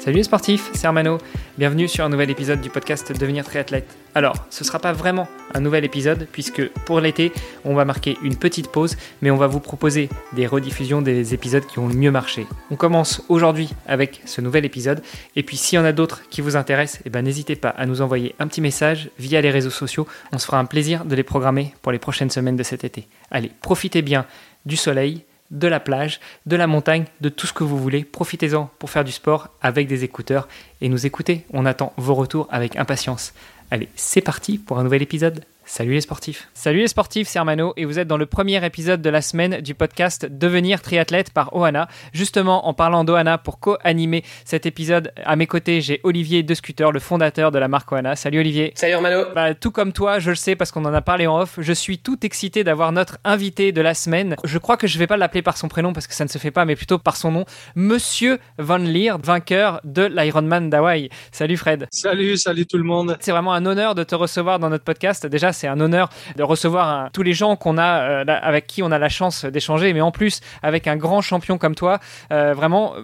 Salut les sportifs, c'est Armano. Bienvenue sur un nouvel épisode du podcast Devenir triathlète. Alors, ce ne sera pas vraiment un nouvel épisode puisque pour l'été, on va marquer une petite pause, mais on va vous proposer des rediffusions des épisodes qui ont le mieux marché. On commence aujourd'hui avec ce nouvel épisode et puis s'il y en a d'autres qui vous intéressent, eh ben, n'hésitez pas à nous envoyer un petit message via les réseaux sociaux. On se fera un plaisir de les programmer pour les prochaines semaines de cet été. Allez, profitez bien du soleil, de la plage, de la montagne, de tout ce que vous voulez. Profitez-en pour faire du sport avec des écouteurs et nous écouter. On attend vos retours avec impatience. Allez, c'est parti pour un nouvel épisode. Salut les sportifs. Salut les sportifs, c'est Armano et vous êtes dans le premier épisode de la semaine du podcast Devenir triathlète par Ohana. Justement, en parlant d'Ohana, pour co-animer cet épisode, à mes côtés, j'ai Olivier De Scooter, le fondateur de la marque Ohana. Salut Olivier. Salut Armano. Bah, tout comme toi, je le sais parce qu'on en a parlé en off, je suis tout excité d'avoir notre invité de la semaine. Je crois que je vais pas l'appeler par son prénom parce que ça ne se fait pas, mais plutôt par son nom, Monsieur Van Leer, vainqueur de l'Ironman d'Hawaï. Salut Fred. Salut, salut tout le monde. C'est vraiment un honneur de te recevoir dans notre podcast. Déjà, c'est un honneur de recevoir tous les gens qu'on a euh, avec qui on a la chance d'échanger, mais en plus avec un grand champion comme toi, euh, vraiment.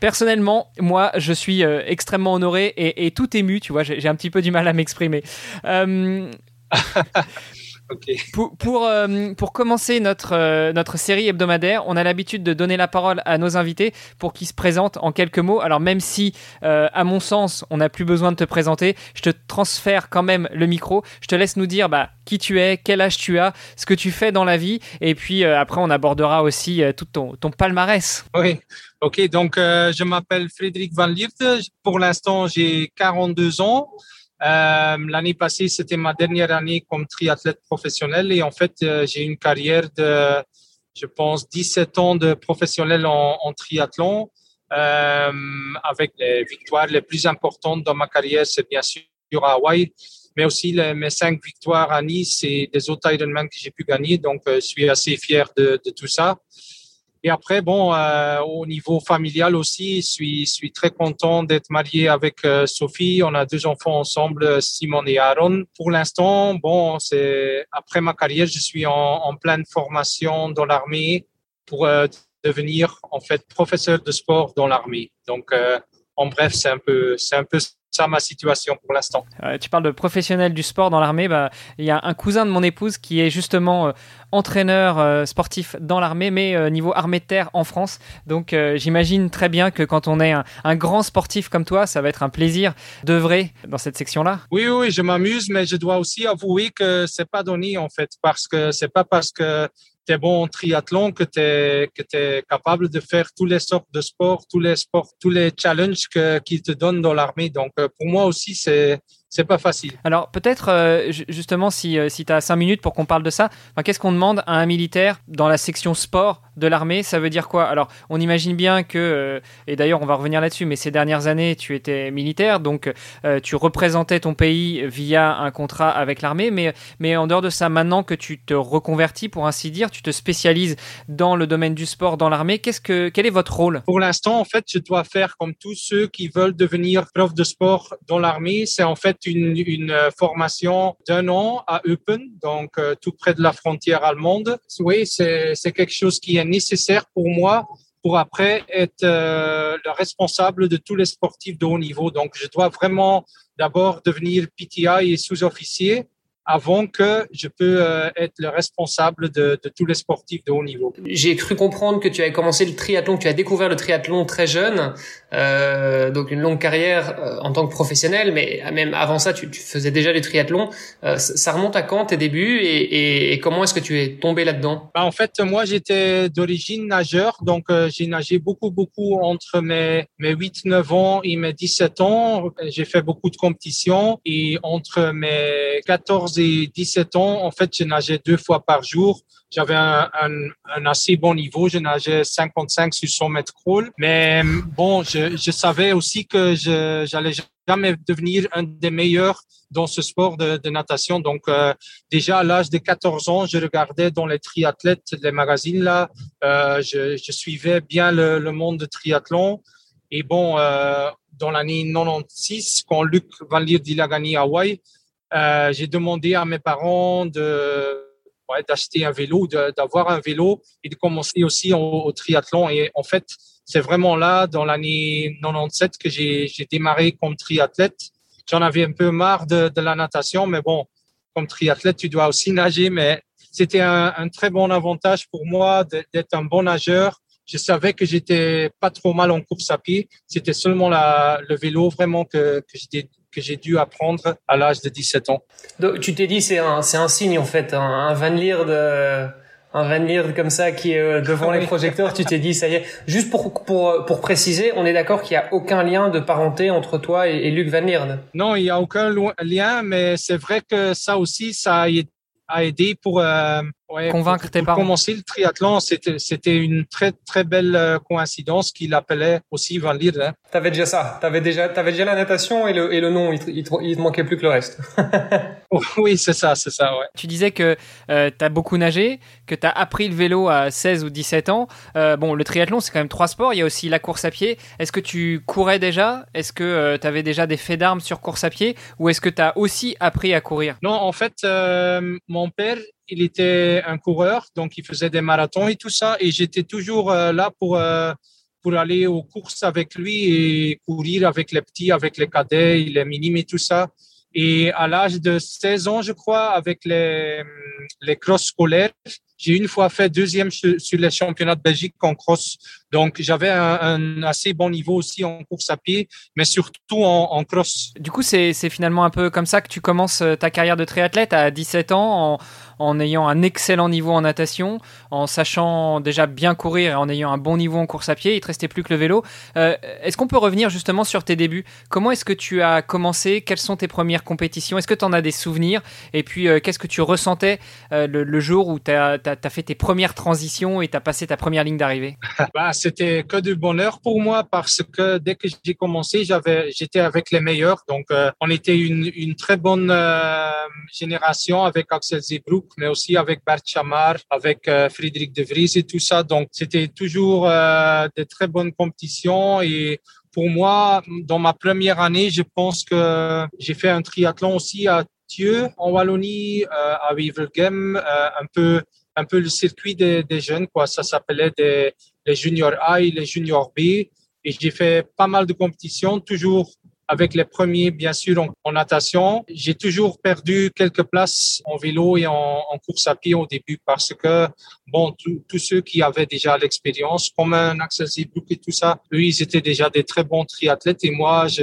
Personnellement, moi, je suis euh, extrêmement honoré et, et, tout ému. Tu vois, j'ai un petit peu du mal à m'exprimer. Okay. Pour, pour, euh, pour, commencer notre, euh, notre série hebdomadaire, on a l'habitude de donner la parole à nos invités pour qu'ils se présentent en quelques mots. Alors même si, euh, à mon sens, on n'a plus besoin de te présenter, je te transfère quand même le micro. Je te laisse nous dire bah, qui tu es, quel âge tu as, ce que tu fais dans la vie. Et puis après, on abordera aussi tout ton, ton palmarès. Oui, ok. Donc, je m'appelle Frédéric Van Liert. Pour l'instant, j'ai 42 ans. Euh, L'année passée, c'était ma dernière année comme triathlète professionnel et en fait, euh, j'ai une carrière de, je pense, 17 ans de professionnel en, triathlon euh, avec les victoires les plus importantes dans ma carrière, c'est bien sûr à Hawaï, mais aussi mes cinq victoires à Nice et des autres Ironman que j'ai pu gagner. Donc, je suis assez fier de tout ça. Et après, bon, euh, au niveau familial aussi, je suis, très content d'être marié avec euh, Sophie. On a deux enfants ensemble, Simon et Aaron. Pour l'instant, bon, c'est après ma carrière, je suis en, pleine formation dans l'armée pour euh, devenir en fait professeur de sport dans l'armée. Donc, euh, en bref, c'est un peu, c'est un peu ça ma situation pour l'instant. Euh, tu parles de professionnel du sport dans l'armée. Bah, il y a un cousin de mon épouse qui est justement euh, entraîneur euh, sportif dans l'armée, mais niveau armée de terre en France. Donc j'imagine très bien que quand on est un, un, grand sportif comme toi, ça va être un plaisir d'œuvrer dans cette section-là. Oui, oui, je m'amuse, mais je dois aussi avouer que c'est pas donné en fait, parce que c'est pas parce que tu es bon en triathlon que tu es, que es capable de faire toutes les sortes de sports, tous les sports, tous les challenges qu'ils te donnent dans l'armée. Donc, pour moi aussi, c'est c'est pas facile. Alors peut-être euh, justement si, euh, si tu as cinq minutes pour qu'on parle de ça, enfin, qu'est-ce qu'on demande à un militaire dans la section sport de l'armée? Ça veut dire quoi? Alors on imagine bien que, euh, et d'ailleurs on va revenir là-dessus, mais ces dernières années tu étais militaire, donc euh, tu représentais ton pays via un contrat avec l'armée, mais, mais en dehors de ça, maintenant que tu te reconvertis pour ainsi dire, tu te spécialises dans le domaine du sport dans l'armée, qu'est-ce que, quel est votre rôle? Pour l'instant en fait je dois faire comme tous ceux qui veulent devenir prof de sport dans l'armée, c'est en fait une, une formation d'un an à Eupen, donc euh, tout près de la frontière allemande. Oui, c'est quelque chose qui est nécessaire pour moi pour après être euh, le responsable de tous les sportifs de haut niveau. Donc, je dois vraiment d'abord devenir PTI et sous-officier avant que je peux euh, être le responsable de, de, tous les sportifs de haut niveau. J'ai cru comprendre que tu avais commencé le triathlon, que tu as découvert le triathlon très jeune, euh, donc une longue carrière euh, en tant que professionnel, mais même avant ça, tu, tu faisais déjà du triathlon. Euh, ça remonte à quand tes débuts et, et, et comment est-ce que tu es tombé là-dedans? Bah, En fait, moi, j'étais d'origine nageur, donc euh, j'ai nagé beaucoup, beaucoup entre mes, mes 8-9 ans et mes 17 ans. J'ai fait beaucoup de compétitions et entre mes 14 14 et 17 ans, en fait, je nageais deux fois par jour. J'avais un, assez bon niveau. Je nageais 55 sur 100 mètres crawl. Mais bon, je, savais aussi que j'allais jamais devenir un des meilleurs dans ce sport de, natation. Donc, euh, déjà à l'âge de 14 ans, je regardais dans les triathlètes, les magazines là. Euh, je, suivais bien le, monde de triathlon. Et bon, euh, dans l'année 96, quand Luc Van Lier a gagné Hawaï, euh, j'ai demandé à mes parents d'acheter un vélo, d'avoir un vélo et de commencer aussi au, triathlon. Et en fait, c'est vraiment là, dans l'année 97, que j'ai démarré comme triathlète. J'en avais un peu marre de, la natation, mais bon, comme triathlète, tu dois aussi nager. Mais c'était un, très bon avantage pour moi d'être un bon nageur. Je savais que j'étais pas trop mal en course à pied. C'était seulement le vélo vraiment que, que j'étais que j'ai dû apprendre à l'âge de 17 ans. Donc, tu t'es dit c'est un c'est un signe en fait, un, un Van Lier de un Van Lier comme ça qui est euh, devant les projecteurs, tu t'es dit ça y est. Juste pour pour pour préciser, on est d'accord qu'il y a aucun lien de parenté entre toi et, et Luc Van Lier. Non, il y a aucun lien, mais c'est vrai que ça aussi ça a a aidé pour, euh, ouais, convaincre pour, tes pour parents. commencer le triathlon. C'était, c'était une très, très belle euh, coïncidence qu'il appelait aussi Van Lier. Hein. T'avais déjà ça. T'avais déjà, t'avais déjà la natation et le, et le nom. Il te, il, te, il te manquait plus que le reste. oui, c'est ça, c'est ça, ouais. Tu disais que euh, t'as beaucoup nagé, que t'as appris le vélo à 16 ou 17 ans. Euh, bon, le triathlon, c'est quand même trois sports. Il y a aussi la course à pied. Est-ce que tu courais déjà? Est-ce que euh, t'avais déjà des faits d'armes sur course à pied? Ou est-ce que t'as aussi appris à courir? Non, en fait, euh, mon père, il était un coureur, donc il faisait des marathons et tout ça, et j'étais toujours euh, là pour euh, pour aller aux courses avec lui et courir avec les petits, avec les cadets, les minimes et tout ça. Et à l'âge de 16 ans, je crois, avec les les cross scolaires, j'ai une fois fait deuxième sur les championnats de Belgique en cross. Donc, j'avais un, un, assez bon niveau aussi en course à pied, mais surtout en, en cross. Du coup, c'est finalement un peu comme ça que tu commences euh, ta carrière de triathlète à 17 ans, en, en ayant un excellent niveau en natation, en sachant déjà bien courir et en ayant un bon niveau en course à pied. Il te restait plus que le vélo. Euh, est-ce qu'on peut revenir justement sur tes débuts? Comment est-ce que tu as commencé? Quelles sont tes premières compétitions? Est-ce que tu en as des souvenirs? Et puis, euh, qu'est-ce que tu ressentais euh, le, le, jour où tu as, as, as, fait tes premières transitions et tu as passé ta première ligne d'arrivée? Bah, C'était que du bonheur pour moi parce que dès que j'ai commencé, j'avais, j'étais avec les meilleurs. Donc, euh, on était une, une très bonne euh, génération avec Axel Zebroek, mais aussi avec Bert Chamar, avec euh, Friedrich de Vries et tout ça. Donc, c'était toujours euh, de très bonnes compétitions et pour moi, dans ma première année, je pense que j'ai fait un triathlon aussi à Thieu, en Wallonie, à Wevelgem, un peu un peu le circuit des, des jeunes, quoi. Ça s'appelait des, les juniors A et les juniors B. Et j'ai fait pas mal de compétitions, toujours avec les premiers, bien sûr, en, natation. J'ai toujours perdu quelques places en vélo et en, course à pied au début parce que, bon, tous ceux qui avaient déjà l'expérience, comme un Axel et tout ça, eux, ils étaient déjà des très bons triathlètes et moi, je,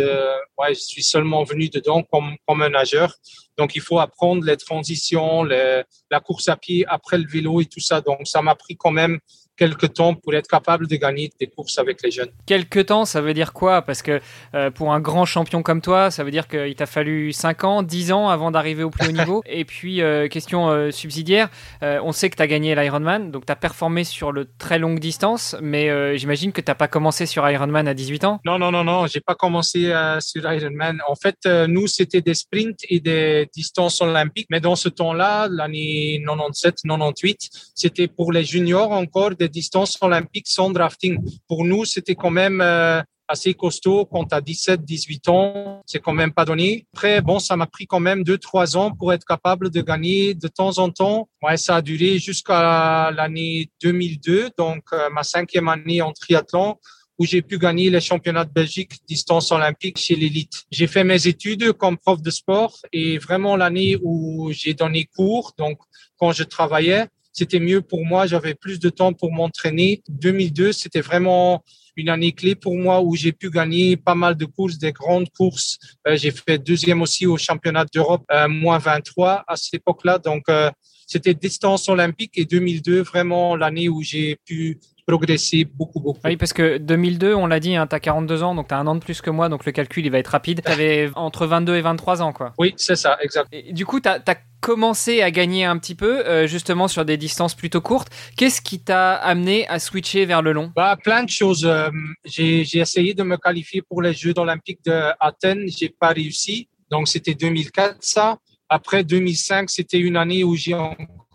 ouais, je suis seulement venu dedans comme, comme un nageur. Donc, il faut apprendre les transitions, la course à pied après le vélo et tout ça. Donc, ça m'a pris quand même quelques temps pour être capable de gagner des courses avec les jeunes. Quelques temps, ça veut dire quoi? Parce que euh, pour un grand champion comme toi, ça veut dire qu'il t'a fallu 5 ans, 10 ans avant d'arriver au plus haut niveau. Et puis, euh, question euh, subsidiaire, on sait que tu as gagné l'Ironman, donc tu as performé sur le très longue distance, mais j'imagine que tu n'as pas commencé sur Ironman à 18 ans Non, non, non, non, j'ai pas commencé sur Ironman. En fait, nous, c'était des sprints et des distances olympiques, mais dans ce temps-là, l'année 97, 98, c'était pour les juniors encore des distances olympiques sans drafting. Pour nous, c'était quand même euh, assez costaud quand tu as 17, 18 ans. C'est quand même pas donné. Après, bon, ça m'a pris quand même deux, trois ans pour être capable de gagner de temps en temps. Ouais, ça a duré jusqu'à l'année 2002, donc euh, ma cinquième année en triathlon où j'ai pu gagner les championnats de Belgique distance olympique chez l'élite. J'ai fait mes études comme prof de sport et vraiment l'année où j'ai donné cours, donc quand je travaillais, c'était mieux pour moi. J'avais plus de temps pour m'entraîner. 2002, c'était vraiment une année clé pour moi où j'ai pu gagner pas mal de courses, des grandes courses. Euh, j'ai fait deuxième aussi au championnat d'Europe, euh, moins 23 à cette époque-là. Donc, euh, c'était distance olympique et 2002, vraiment l'année où j'ai pu progressé beaucoup, beaucoup. Oui, parce que 2002, on l'a dit, hein, tu as 42 ans, donc tu as un an de plus que moi, donc le calcul, il va être rapide. Tu avais entre 22 et 23 ans, quoi. Oui, c'est ça, exact. Et du coup, tu as, commencé à gagner un petit peu, euh, justement sur des distances plutôt courtes. Qu'est-ce qui t'a amené à switcher vers le long? Bah, Plein de choses. Euh, j'ai essayé de me qualifier pour les Jeux olympiques d'Athènes. J'ai pas réussi. Donc, c'était 2004, ça. Après 2005, c'était une année où j'ai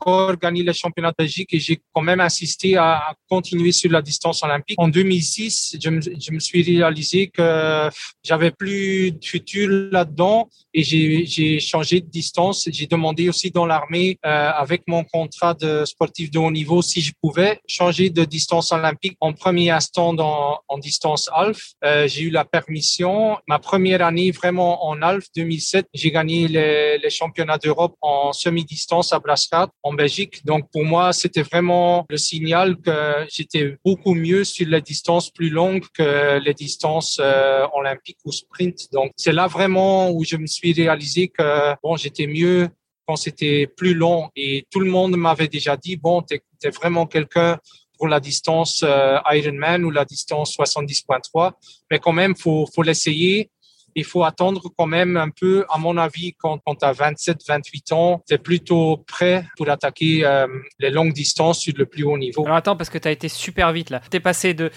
encore le championnat Belgique et j'ai quand même insisté à, continuer sur la distance olympique. En 2006, je me, je me suis réalisé que j'avais plus de futur là-dedans et j'ai changé de distance. J'ai demandé aussi dans l'armée, euh, avec mon contrat de sportif de haut niveau, si je pouvais changer de distance olympique en premier instant dans, en distance half. Euh, j'ai eu la permission. Ma première année vraiment en half, 2007, j'ai gagné les, les championnats d'Europe en semi-distance à Brascat en Belgique. Donc pour moi, c'était vraiment le signal que j'étais beaucoup mieux sur les distances plus longues que les distances euh, olympiques ou sprint. Donc c'est là vraiment où je me suis réalisé que bon, j'étais mieux quand c'était plus long. Et tout le monde m'avait déjà dit bon, tu es, vraiment quelqu'un pour la distance euh, Ironman ou la distance 70.3, mais quand même faut faut l'essayer il faut attendre quand même un peu, à mon avis, quand, quand tu as 27, 28 ans, tu es plutôt prêt pour attaquer euh, les longues distances sur le plus haut niveau. Alors attends, parce que tu as été super vite là. Tu es passé de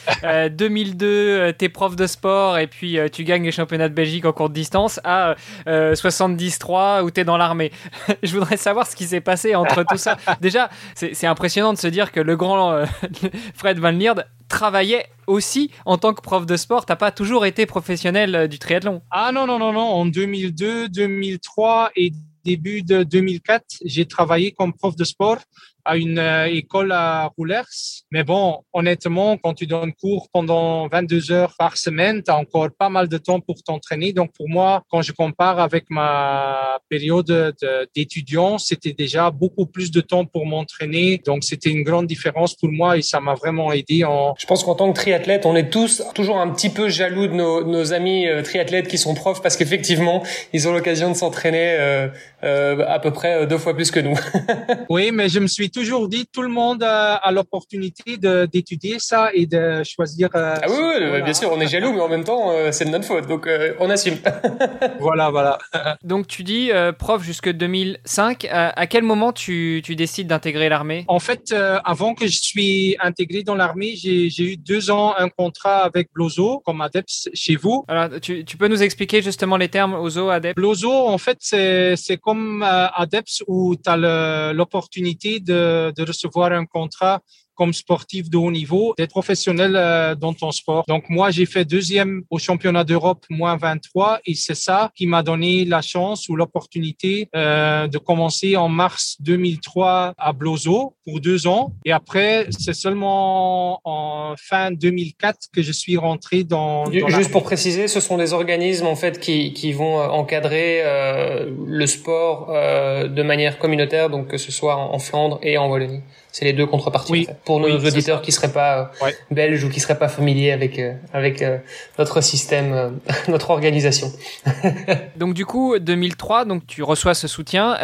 2002, euh, tu es prof de sport et puis euh, tu gagnes les championnats de Belgique en courte distance à 73 où tu es dans l'armée. Je voudrais savoir ce qui s'est passé entre tout ça. Déjà, c'est impressionnant de se dire que le grand Fred Van Lierde travaillait aussi en tant que prof de sport. T'as pas toujours été professionnel euh, du triathlon? Ah non, non, non, non. En 2002, 2003 et début de 2004, j'ai travaillé comme prof de sport à une euh, école à Roulers. Mais bon, honnêtement, quand tu donnes cours pendant 22 heures par semaine, tu as encore pas mal de temps pour t'entraîner. Donc pour moi, quand je compare avec ma période d'étudiant, c'était déjà beaucoup plus de temps pour m'entraîner. Donc c'était une grande différence pour moi et ça m'a vraiment aidé en... Je pense qu'en tant que triathlète, on est tous toujours un petit peu jaloux de nos, nos amis euh, triathlètes qui sont profs parce qu'effectivement, ils ont l'occasion de s'entraîner euh, euh, à peu près deux fois plus que nous. oui, mais je me suis toujours dit, tout le monde a, l'opportunité d'étudier ça et de choisir. Euh, ah oui, bien sûr, on est jaloux, mais en même temps, euh, c'est de notre faute, donc euh, on assume. voilà, voilà. donc tu dis prof jusque 2005. à quel moment tu, tu décides d'intégrer l'armée? En fait, avant que je suis intégré dans l'armée, j'ai eu deux ans un contrat avec Blozo comme ADEPS chez vous. Alors, tu, tu peux nous expliquer justement les termes OZO, ADEPS Blozo, en fait, c'est comme ADEPS où tu as l'opportunité de de, recevoir un contrat comme sportif de haut niveau, d'être professionnel euh, dans ton sport. Donc moi, j'ai fait deuxième au championnat d'Europe, moins 23, et c'est ça qui m'a donné la chance ou l'opportunité euh, de commencer en mars 2003 à Blozo pour deux ans. Et après, c'est seulement en fin 2004 que je suis rentré dans... dans Juste pour préciser, ce sont des organismes en fait qui, qui vont euh, encadrer euh, le sport euh, de manière communautaire, donc que ce soit en Flandre et en Wallonie. C'est les deux contreparties pour nos auditeurs qui seraient pas euh, belges ou qui seraient pas familiers avec euh, avec euh, notre système, notre organisation. donc du coup, 2003, donc tu reçois ce soutien.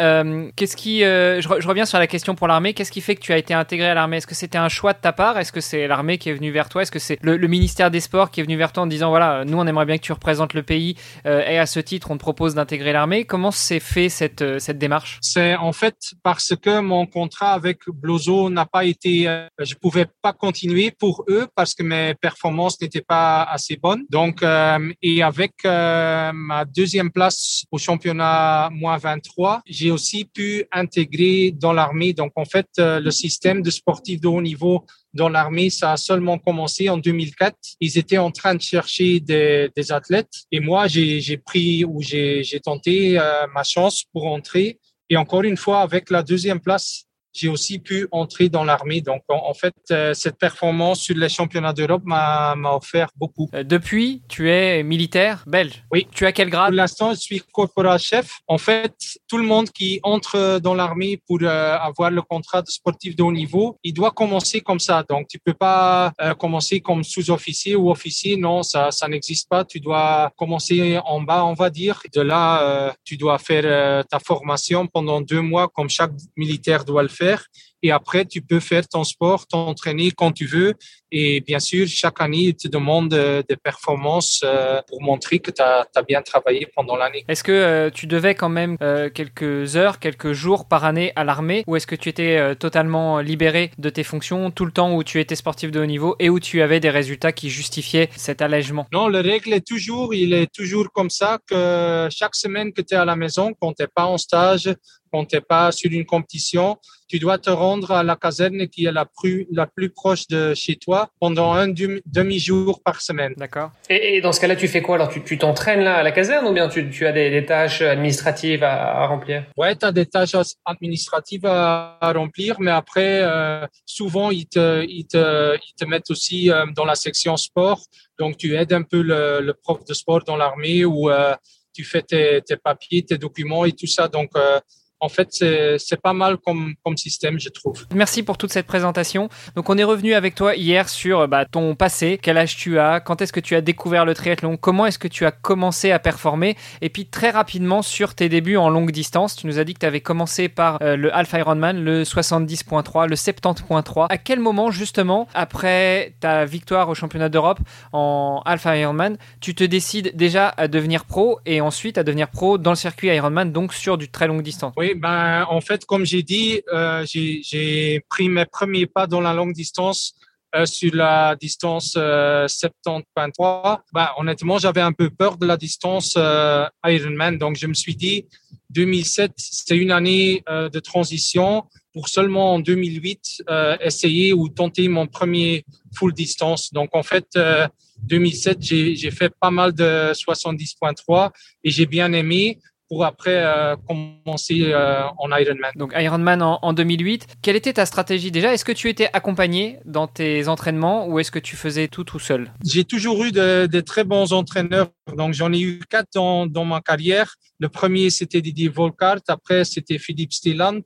Qu'est-ce qui, je, je, reviens sur la question pour l'armée. Qu'est-ce qui fait que tu as été intégré à l'armée? Est-ce que c'était un choix de ta part? Est-ce que c'est l'armée qui est venue vers toi? Est-ce que c'est le, ministère des Sports qui est venu vers toi en disant voilà, nous on aimerait bien que tu représentes le pays et à ce titre on te propose d'intégrer l'armée. Comment s'est fait cette cette démarche? C'est en fait parce que mon contrat avec Blozo n'a pas été, euh, je pouvais pas continuer pour eux parce que mes performances n'étaient pas assez bonnes. Donc, euh, et avec euh, ma deuxième place au championnat moins 23, j'ai aussi pu intégrer dans l'armée. Donc, en fait, le système de sportifs de haut niveau dans l'armée, ça a seulement commencé en 2004. Ils étaient en train de chercher des, des athlètes et moi, j'ai pris ou j'ai tenté ma chance pour entrer. Et encore une fois, avec la deuxième place j'ai aussi pu entrer dans l'armée. Donc, en, fait, euh, cette performance sur les championnats d'Europe m'a offert beaucoup. Euh, depuis, tu es militaire belge. Oui. Tu as quel grade? Pour l'instant, je suis corporal chef. En fait, tout le monde qui entre dans l'armée pour euh, avoir le contrat de sportif de haut niveau, il doit commencer comme ça. Donc, tu peux pas commencer comme sous-officier ou officier. Non, ça, ça n'existe pas. Tu dois commencer en bas, on va dire. De là, tu dois faire ta formation pendant deux mois, comme chaque militaire doit le faire faire et après, tu peux faire ton sport, t'entraîner quand tu veux. Et bien sûr, chaque année, il te demande euh, des performances euh, pour montrer que tu as, bien travaillé pendant l'année. Est-ce que euh, tu devais quand même quelques heures, quelques jours par année à l'armée? Ou est-ce que tu étais totalement libéré de tes fonctions tout le temps où tu étais sportif de haut niveau et où tu avais des résultats qui justifiaient cet allègement? Non, la règle est toujours, il est toujours comme ça que chaque semaine que tu es à la maison, quand tu n'es pas en stage, quand tu n'es pas sur une compétition, tu dois te rendre à la caserne qui est la plus, la plus proche de chez toi pendant un demi-jour par semaine. D'accord. Et, dans ce cas-là, tu fais quoi? Alors, tu t'entraînes là à la caserne ou bien tu, tu as des, tâches administratives à, remplir? Ouais, tu as des tâches administratives à, remplir, mais après, euh, souvent, ils te, ils, te, ils te mettent aussi euh, dans la section sport. Donc, tu aides un peu le, le prof de sport dans l'armée ou euh, tu fais tes, tes, papiers, tes documents et tout ça. Donc, en fait, c'est pas mal comme, comme système, je trouve. Merci pour toute cette présentation. Donc, on est revenu avec toi hier sur bah, ton passé, quel âge tu as, quand est-ce que tu as découvert le triathlon, comment est-ce que tu as commencé à performer, et puis très rapidement sur tes débuts en longue distance. Tu nous as dit que tu avais commencé par euh, le Alpha Ironman, le 70.3, le 70.3. À quel moment, justement, après ta victoire au championnat d'Europe en Alpha Ironman, tu te décides déjà à devenir pro et ensuite à devenir pro dans le circuit Ironman, donc sur du très longue distance? Ben, en fait, comme j'ai dit, euh, j'ai pris mes premiers pas dans la longue distance euh, sur la distance euh, 70.3. Ben, honnêtement, j'avais un peu peur de la distance euh, Ironman, donc je me suis dit, 2007, c'était une année euh, de transition pour seulement en 2008 essayer ou tenter mon premier full distance. Donc en fait, 2007, j'ai fait pas mal de 70.3 et j'ai bien aimé pour après euh, commencer euh, en Ironman. Donc Ironman en, en 2008. Quelle était ta stratégie déjà? Est-ce que tu étais accompagné dans tes entraînements ou est-ce que tu faisais tout tout seul? J'ai toujours eu de, de, très bons entraîneurs. Donc j'en ai eu quatre dans, dans ma carrière. Le premier c'était Didier Volkart, après c'était Philippe Stilland.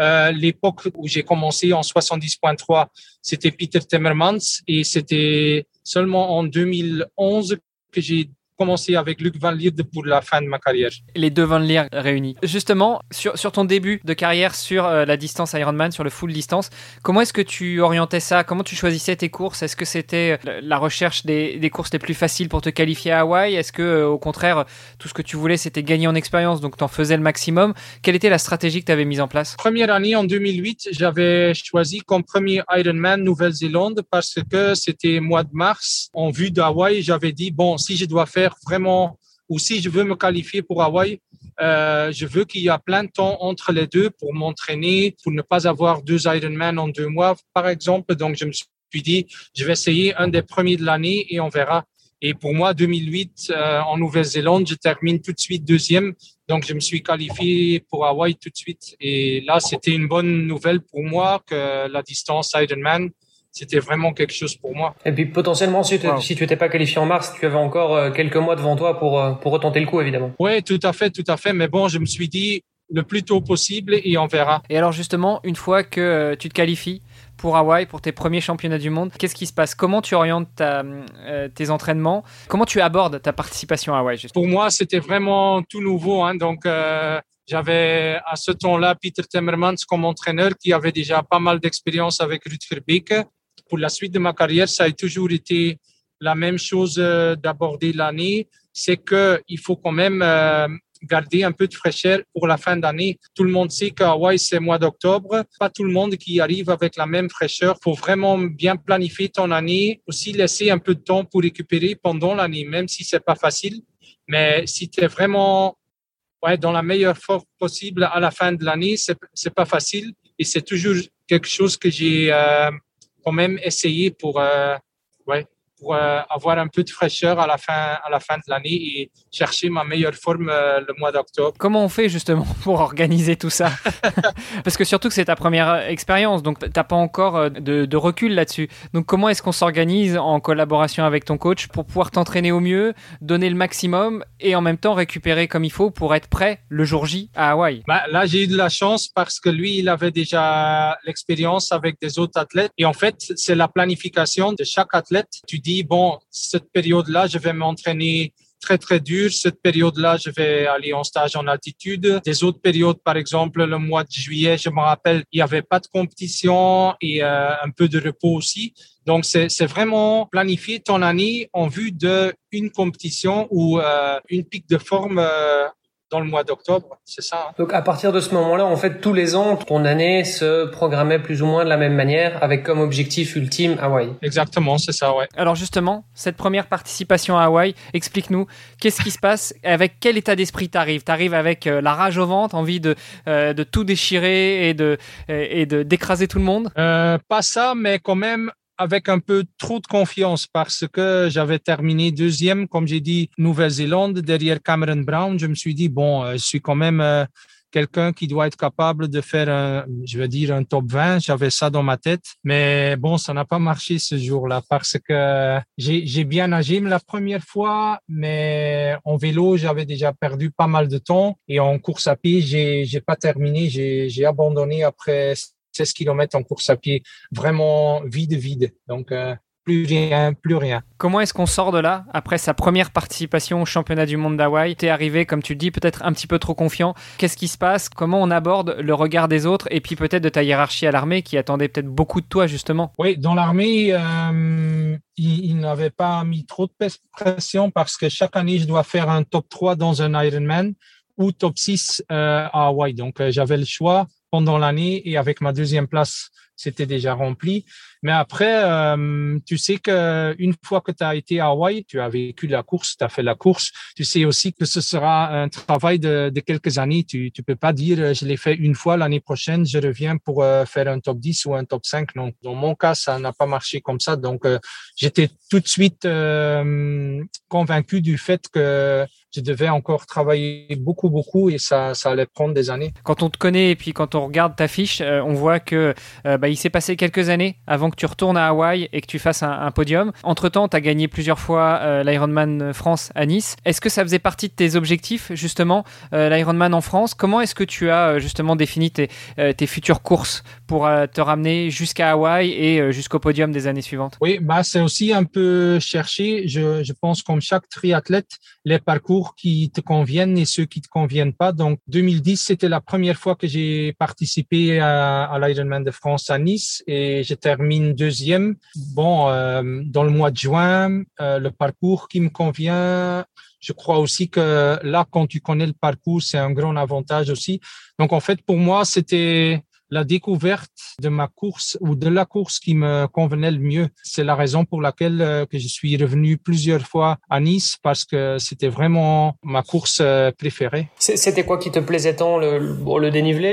Euh, L'époque où j'ai commencé en 70.3, c'était Peter Temmermans et c'était seulement en 2011 que j'ai commencé avec Luc Van Lier pour la fin de ma carrière. Les deux Van Lier réunis. Justement, sur, sur ton début de carrière sur euh, la distance Ironman, sur le full distance, comment est-ce que tu orientais ça? Comment tu choisissais tes courses? Est-ce que c'était euh, la recherche des, des, courses les plus faciles pour te qualifier à Hawaï? Est-ce que, euh, au contraire, tout ce que tu voulais, c'était gagner en expérience, donc tu en faisais le maximum? Quelle était la stratégie que tu avais mise en place? Première année, en 2008, j'avais choisi comme premier Ironman Nouvelle-Zélande parce que c'était mois de mars. En vue d'Hawaï, j'avais dit, bon, si je dois faire vraiment, ou si je veux me qualifier pour Hawaï, euh, je veux qu'il y a plein de temps entre les deux pour m'entraîner, pour ne pas avoir deux Ironman en deux mois, par exemple. Donc, je me suis dit, je vais essayer un des premiers de l'année et on verra. Et pour moi, 2008, euh, en Nouvelle-Zélande, je termine tout de suite deuxième. Donc, je me suis qualifié pour Hawaï tout de suite. Et là, c'était une bonne nouvelle pour moi que la distance Ironman c'était vraiment quelque chose pour moi. Et puis potentiellement, si, tu n'étais pas qualifié en mars, tu avais encore euh, quelques mois devant toi pour, euh, pour retenter le coup, évidemment. Oui, tout à fait, tout à fait. Mais bon, je me suis dit le plus tôt possible et on verra. Et alors justement, une fois que euh, tu te qualifies pour Hawaï, pour tes premiers championnats du monde, qu'est-ce qui se passe? Comment tu orientes tes entraînements? Comment tu abordes ta participation à Hawaï Pour moi, c'était vraiment tout nouveau. Hein, donc, j'avais à ce temps-là Peter Temmermans comme entraîneur qui avait déjà pas mal d'expérience avec Rutger Beke pour la suite de ma carrière, ça a toujours été la même chose euh, d'aborder l'année. C'est que il faut quand même euh, garder un peu de fraîcheur pour la fin d'année. Tout le monde sait qu'Hawaï, c'est mois d'octobre. Pas tout le monde qui arrive avec la même fraîcheur. Faut vraiment bien planifier ton année. Aussi laisser un peu de temps pour récupérer pendant l'année, même si c'est pas facile. Mais si tu es vraiment ouais, dans la meilleure forme possible à la fin de l'année, c'est pas facile. Et c'est toujours quelque chose que j'ai euh, quand même essayer pour, euh, pour euh, avoir un peu de fraîcheur à la fin, à la fin de l'année et chercher ma meilleure forme euh, le mois d'octobre. Comment on fait justement pour organiser tout ça? Parce que surtout que c'est ta première expérience, donc tu n'as pas encore euh, de, de recul là-dessus. Donc comment est-ce qu'on s'organise en collaboration avec ton coach pour pouvoir t'entraîner au mieux, donner le maximum et en même temps récupérer comme il faut pour être prêt le jour J à Hawaï? Bah, Là, j'ai eu de la chance parce que lui, il avait déjà l'expérience avec des autres athlètes. Et en fait, c'est la planification de chaque athlète. Tu dis bon, cette période-là, je vais m'entraîner très, très dur. Cette période-là, je vais aller en stage en altitude. Des autres périodes, par exemple, le mois de juillet, je me rappelle, il n'y avait pas de compétition et euh, un peu de repos aussi. Donc, c'est vraiment planifier ton année en vue d'une compétition ou euh, une pic de forme euh, dans le mois d'octobre, c'est ça. Hein. Donc à partir de ce moment-là, en fait, tous les ans, ton année se programmait plus ou moins de la même manière, avec comme objectif ultime Hawaï. Exactement, c'est ça, ouais. Alors justement, cette première participation à Hawaï, explique-nous, qu'est-ce qui se passe Avec quel état d'esprit t'arrives? T'arrives avec euh, la rage au ventre, envie de, euh, de tout déchirer et de et de d'écraser tout le monde? Euh, Pas ça, mais quand même avec un peu trop de confiance parce que j'avais terminé deuxième, comme j'ai dit, Nouvelle-Zélande, derrière Cameron Brown. Je me suis dit, bon, euh, je suis quand même euh, quelqu'un qui doit être capable de faire, un, je veux dire, un top 20. J'avais ça dans ma tête. Mais bon, ça n'a pas marché ce jour-là parce que j'ai bien nagé la première fois, mais en vélo, j'avais déjà perdu pas mal de temps. Et en course à pied, j'ai pas terminé. J'ai abandonné après 16 km en course à pied, vraiment vide, vide. Donc, euh, plus rien, plus rien. Comment est-ce qu'on sort de là après sa première participation au championnat du monde d'Hawaï? Tu es arrivé, comme tu le dis, peut-être un petit peu trop confiant. Qu'est-ce qui se passe? Comment on aborde le regard des autres et puis peut-être de ta hiérarchie à l'armée qui attendait peut-être beaucoup de toi justement? Oui, dans l'armée, euh, il, n'avait pas mis trop de pression parce que chaque année, je dois faire un top 3 dans un Ironman ou top 6 euh, à Hawaï. Donc, euh, j'avais le choix pendant l'année et avec ma deuxième place, c'était déjà rempli. Mais après, euh, tu sais que une fois que tu as été à Hawaï, tu as vécu la course, tu as fait la course, tu sais aussi que ce sera un travail de, quelques années. Tu tu peux pas dire je l'ai fait une fois l'année prochaine, je reviens pour euh, faire un top 10 ou un top 5. Non, dans mon cas, ça n'a pas marché comme ça. Donc euh, j'étais tout de suite convaincu du fait que je devais encore travailler beaucoup, beaucoup et ça, ça allait prendre des années. Quand on te connaît et puis quand on regarde ta fiche, on voit que bah, il s'est passé quelques années avant que tu retournes à Hawaï et que tu fasses un, podium. Entre-temps, tu as gagné plusieurs fois euh, l'Ironman France à Nice. Est-ce que ça faisait partie de tes objectifs, justement, euh, l'Ironman en France? Comment est-ce que tu as euh, justement défini tes, futures courses pour te ramener jusqu'à Hawaï et jusqu'au podium des années suivantes? Oui, bah, c'est aussi un peu chercher, je, pense, comme chaque triathlète, les parcours qui te conviennent et ceux qui te conviennent pas. Donc, 2010, c'était la première fois que j'ai participé à, à l'Ironman de France à Nice et je termine deuxième. Bon, euh, dans le mois de juin, euh, le parcours qui me convient, je crois aussi que là, quand tu connais le parcours, c'est un grand avantage aussi. Donc, en fait, pour moi, c'était la découverte de ma course ou de la course qui me convenait le mieux. C'est la raison pour laquelle euh, que je suis revenu plusieurs fois à Nice parce que c'était vraiment ma course euh, préférée. C'était quoi qui te plaisait tant le, le dénivelé,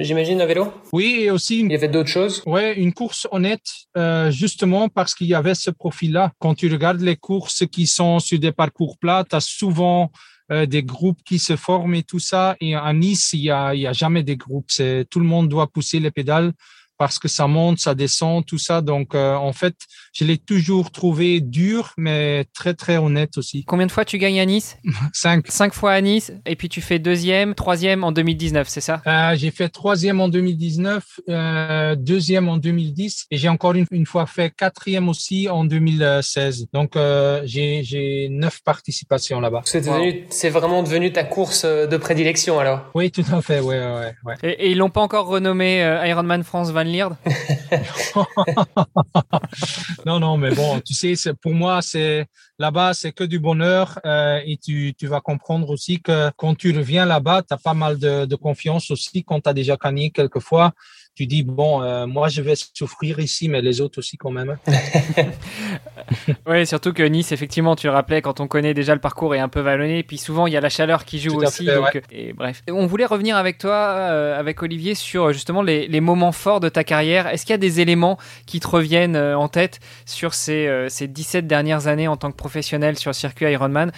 j'imagine, à vélo? Oui, et aussi... Il y avait d'autres choses? Oui, une course honnête, euh, justement parce qu'il y avait ce profil-là. Quand tu regardes les courses qui sont sur des parcours plats, tu as souvent euh, des groupes qui se forment et tout ça. Et à Nice, il y a, il y a jamais des groupes. C'est tout le monde doit pousser les pédales parce que ça monte, ça descend, tout ça. Donc, euh, en fait, je l'ai toujours trouvé dur, mais très, très honnête aussi. Combien de fois tu gagnes à Nice Cinq. Cinq fois à Nice, et puis tu fais deuxième, troisième en 2019, c'est ça? Euh, J'ai fait troisième en 2019, euh, deuxième en 2010, et j'ai encore une, une, fois fait quatrième aussi en 2016. Donc, euh, j'ai neuf participations là-bas. C'est vraiment devenu ta course de prédilection alors? Oui, tout à fait, ouais, ouais, ouais. Et, et ils l'ont pas encore renommé euh, Ironman France 20 non, non, mais bon, tu sais, pour moi, c'est là-bas, c'est que du bonheur euh, et tu, vas comprendre aussi que quand tu reviens là-bas, tu as pas mal de, de confiance aussi quand tu as déjà gagné quelques fois tu dis bon, euh, moi je vais souffrir ici, mais les autres aussi quand même. oui, surtout que Nice, effectivement, tu rappelais quand on connaît déjà le parcours est un peu vallonné, puis souvent il y a la chaleur qui joue aussi. donc, et bref, on voulait revenir avec toi, euh, avec Olivier, sur justement les, les, moments forts de ta carrière. Est-ce qu'il y a des éléments qui te reviennent euh, en tête sur ces, ces 17 dernières années en tant que professionnel sur le circuit Ironman,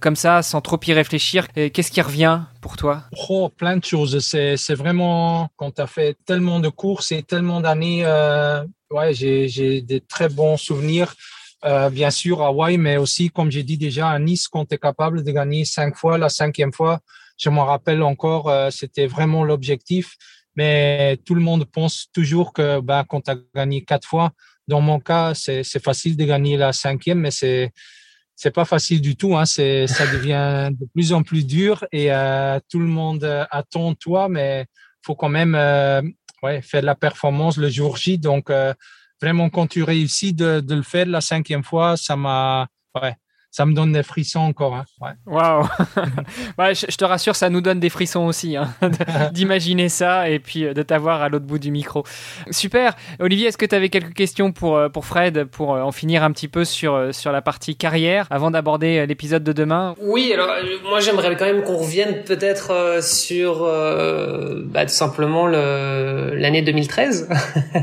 comme ça, sans trop y réfléchir? Qu'est-ce qui revient pour toi? Oh, plein de choses. C'est vraiment quand tu as fait tellement de courses et tellement d'années. Euh, ouais, j'ai des très bons souvenirs. Euh, bien sûr, à Hawaï, mais aussi, comme j'ai dit déjà, à Nice, quand tu es capable de gagner cinq fois, la cinquième fois, je m'en rappelle encore, euh, c'était vraiment l'objectif. Mais tout le monde pense toujours que ben, quand tu as gagné quatre fois, dans mon cas, c'est facile de gagner la cinquième, mais c'est c'est pas facile du tout. Hein. C'est, ça devient de plus en plus dur et tout le monde attend toi, mais faut quand même ouais, faire la performance le jour J. Donc vraiment, quand tu réussis de, de le faire la cinquième fois, ça m'a ouais, ça me donne des frissons encore. Hein. Waouh ouais, je, te rassure, ça nous donne des frissons aussi, hein, d'imaginer ça et puis euh, de t'avoir à l'autre bout du micro. Super. Olivier, est-ce que tu avais quelques questions pour, euh, pour Fred, pour euh, en finir un petit peu sur, sur la partie carrière avant d'aborder l'épisode de demain? Oui, alors moi j'aimerais quand même qu'on revienne peut-être sur bah, tout simplement l'année 2013,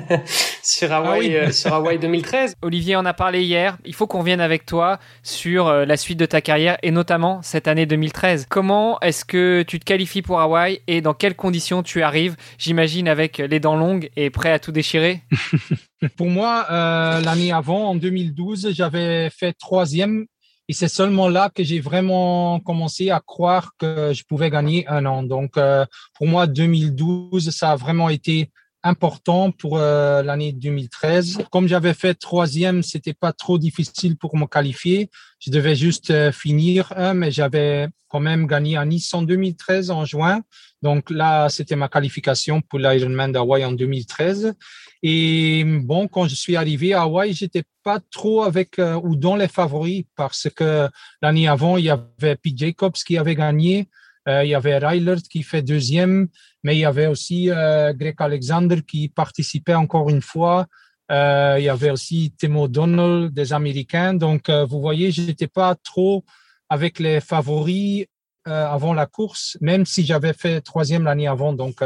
sur Hawaï, ah sur Hawaï 2013. Olivier en a parlé hier. Il faut qu'on revienne avec toi sur euh, la suite de ta carrière et notamment cette année 2013. Comment est-ce que tu te qualifies pour Hawaï et dans quelles conditions tu arrives J'imagine avec les dents longues et prêt à tout déchirer? Pour moi, euh, l'année avant, en 2012, j'avais fait troisième et c'est seulement là que j'ai vraiment commencé à croire que je pouvais gagner un an. Donc, euh, pour moi, 2012, ça a vraiment été important pour euh, l'année 2013. Comme j'avais fait troisième, c'était pas trop difficile pour me qualifier. Je devais juste euh, finir mais j'avais quand même gagné à Nice en 2013 en juin. Donc là, c'était ma qualification pour l'Ironman d'Hawaï en 2013. Et bon, quand je suis arrivé à Hawaï, j'étais pas trop avec euh, ou dans les favoris parce que l'année avant, il y avait Pete Jacobs qui avait gagné. Euh, il y avait Rylert qui fait deuxième, mais il y avait aussi euh, Greg Alexander qui participait encore une fois. Euh, il y avait aussi Tim O'Donnell des Américains. Donc, vous voyez, je n'étais pas trop avec les favoris avant la course, même si j'avais fait troisième l'année avant. Donc,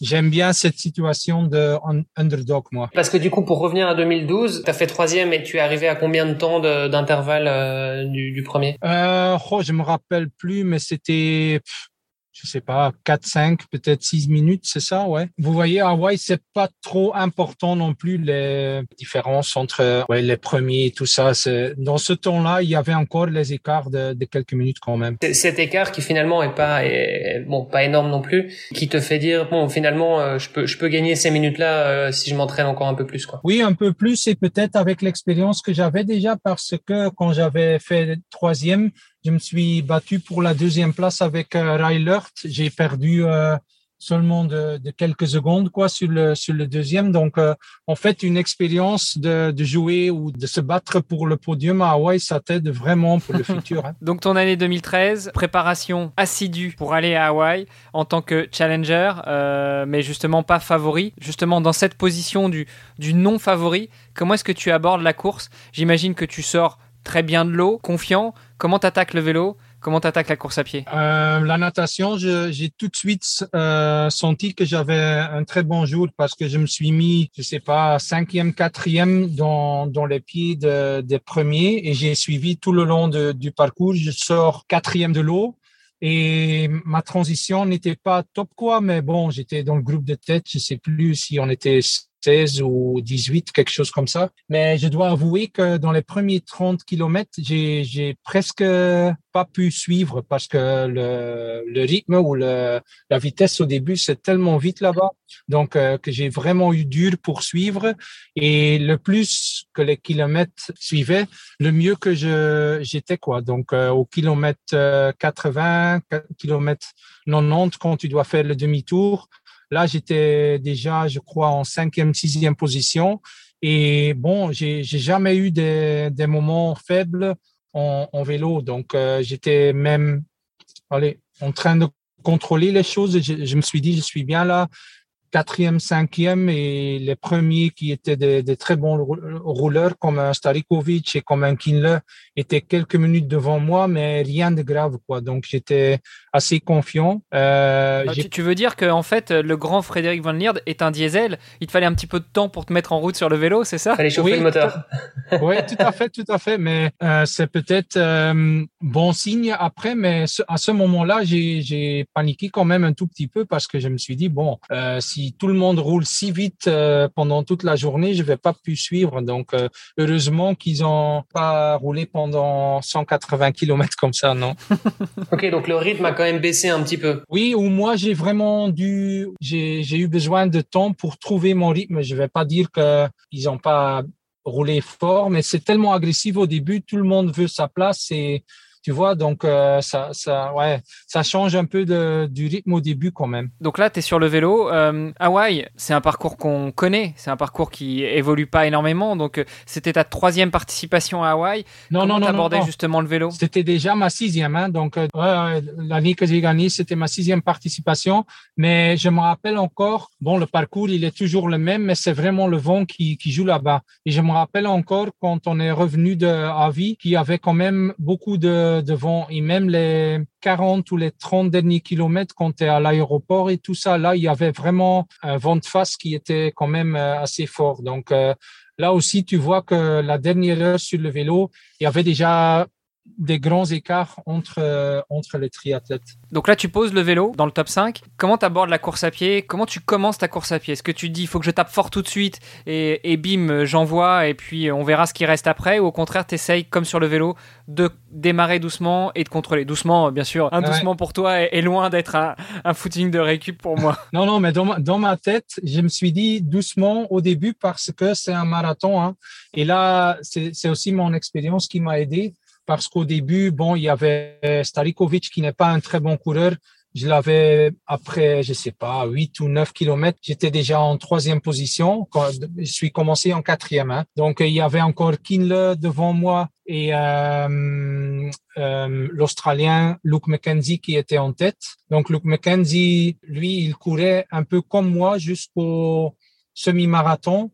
j'aime bien cette situation de underdog, moi. Parce que du coup, pour revenir à 2012, tu as fait troisième et tu es arrivé à combien de temps d'intervalle euh, du, du, premier? Euh, oh, Je me rappelle plus, mais c'était je sais pas, 4, 5, peut-être 6 minutes, c'est ça, ouais. Vous voyez, à Hawaï, c'est pas trop important non plus les différences entre ouais, les premiers et tout ça. Dans ce temps-là, il y avait encore les écarts de, de, quelques minutes quand même. Cet écart qui finalement est pas, est, bon, pas énorme non plus, qui te fait dire, bon, finalement, euh, je peux, je peux gagner ces minutes-là euh, si je m'entraîne encore un peu plus, quoi. Oui, un peu plus et peut-être avec l'expérience que j'avais déjà parce que quand j'avais fait troisième, je me suis battu pour la deuxième place avec euh, Rylert. J'ai perdu euh, seulement de, quelques secondes quoi sur le sur le deuxième. Donc euh, en fait une expérience de, jouer ou de se battre pour le podium à Hawaï, ça t'aide vraiment pour le futur. Hein. Donc ton année 2013, préparation assidue pour aller à Hawaï en tant que challenger, mais justement pas favori. Justement dans cette position du du non favori, comment est-ce que tu abordes la course? J'imagine que tu sors très bien de l'eau, confiant. Comment t'attaques le vélo? Comment t'attaques la course à pied? Euh, La natation, j'ai tout de suite euh, senti que j'avais un très bon jour parce que je me suis mis, je sais pas, cinquième, quatrième dans, dans les pieds des premiers et j'ai suivi tout le long du parcours. Je sors quatrième de l'eau. Et ma transition n'était pas top quoi, mais bon, j'étais dans le groupe de tête. Je sais plus si on était 16 ou 18, quelque chose comme ça. Mais je dois avouer que dans les premiers 30 kilomètres, j'ai presque pas pu suivre parce que le, rythme ou la vitesse au début, c'est tellement vite là-bas. Donc, euh, que j'ai vraiment eu dur pour suivre. Et le plus que les kilomètres suivaient, le mieux que j'étais, quoi. Donc, euh, au kilomètre 80, euh, kilomètre 90, quand tu dois faire le demi-tour, Là, j'étais déjà, je crois, en cinquième, sixième position. Et bon, j'ai jamais eu des, moments faibles en, vélo. Donc, euh, j'étais même allez, en train de contrôler les choses. Je, me suis dit, je suis bien là quatrième, cinquième et les premiers qui étaient des, très bons rouleurs comme un Starikovic et comme un Kinle étaient quelques minutes devant moi, mais rien de grave quoi. Donc j'étais assez confiant. Euh, ah, tu, veux dire que en fait le grand Frédéric Van Lierde est un diesel. Il te fallait un petit peu de temps pour te mettre en route sur le vélo, c'est ça? Fallait chauffer oui, le moteur. oui, tout à fait, tout à fait. Mais euh, c'est peut-être euh, bon signe après, mais à ce moment-là, j'ai paniqué quand même un tout petit peu parce que je me suis dit bon, euh, si tout le monde roule si vite euh, pendant toute la journée, je vais pas pu suivre. Donc, euh, heureusement qu'ils ont pas roulé pendant 180 km comme ça, non? ok, donc le rythme a quand même baissé un petit peu. Oui, ou moi j'ai vraiment dû, j'ai eu besoin de temps pour trouver mon rythme. Je vais pas dire qu'ils ont pas rouler fort, mais c'est tellement agressif au début, tout le monde veut sa place et tu vois, donc euh, ça, ça, ouais, ça change un peu de, du rythme au début quand même. Donc là, tu es sur le vélo. Euh, Hawaï, c'est un parcours qu'on connaît, c'est un parcours qui évolue pas énormément. Donc euh, c'était ta troisième participation à Hawaï. Non, Comment non, non. abordais justement le vélo? C'était déjà ma sixième. Hein, donc euh, l'année que j'ai gagné, c'était ma sixième participation. Mais je me rappelle encore, bon, le parcours, il est toujours le même, mais c'est vraiment le vent qui, qui joue là-bas. Et je me rappelle encore quand on est revenu de Avi, qu'il y avait quand même beaucoup de devant et même les 40 ou les 30 derniers kilomètres quand tu es à l'aéroport et tout ça, là, il y avait vraiment un vent de face qui était quand même euh, assez fort. Donc euh, là aussi, tu vois que la dernière heure sur le vélo, il y avait déjà des grands écarts entre, euh, entre les triathlètes. Donc là, tu poses le vélo dans le top 5. Comment tu abordes la course à pied? Comment tu commences ta course à pied? Est-ce que tu dis, il faut que je tape fort tout de suite et, et bim, j'envoie et puis on verra ce qui reste après? Ou au contraire, tu essayes, comme sur le vélo, de démarrer doucement et de contrôler? Doucement, bien sûr. Un doucement pour toi est, loin d'être un, un, footing de récup pour moi. non, non, mais dans ma, dans ma tête, je me suis dit doucement au début parce que c'est un marathon. Hein. Et là, c'est aussi mon expérience qui m'a aidé parce qu'au début, bon, il y avait Starikovic qui n'est pas un très bon coureur. Je l'avais après, je sais pas, 8 ou 9 kilomètres. J'étais déjà en troisième position. Quand je suis commencé en quatrième. Hein. Donc, il y avait encore Kinle devant moi et euh, euh, l'Australien Luke McKenzie qui était en tête. Donc, Luke McKenzie, lui, il courait un peu comme moi jusqu'au semi-marathon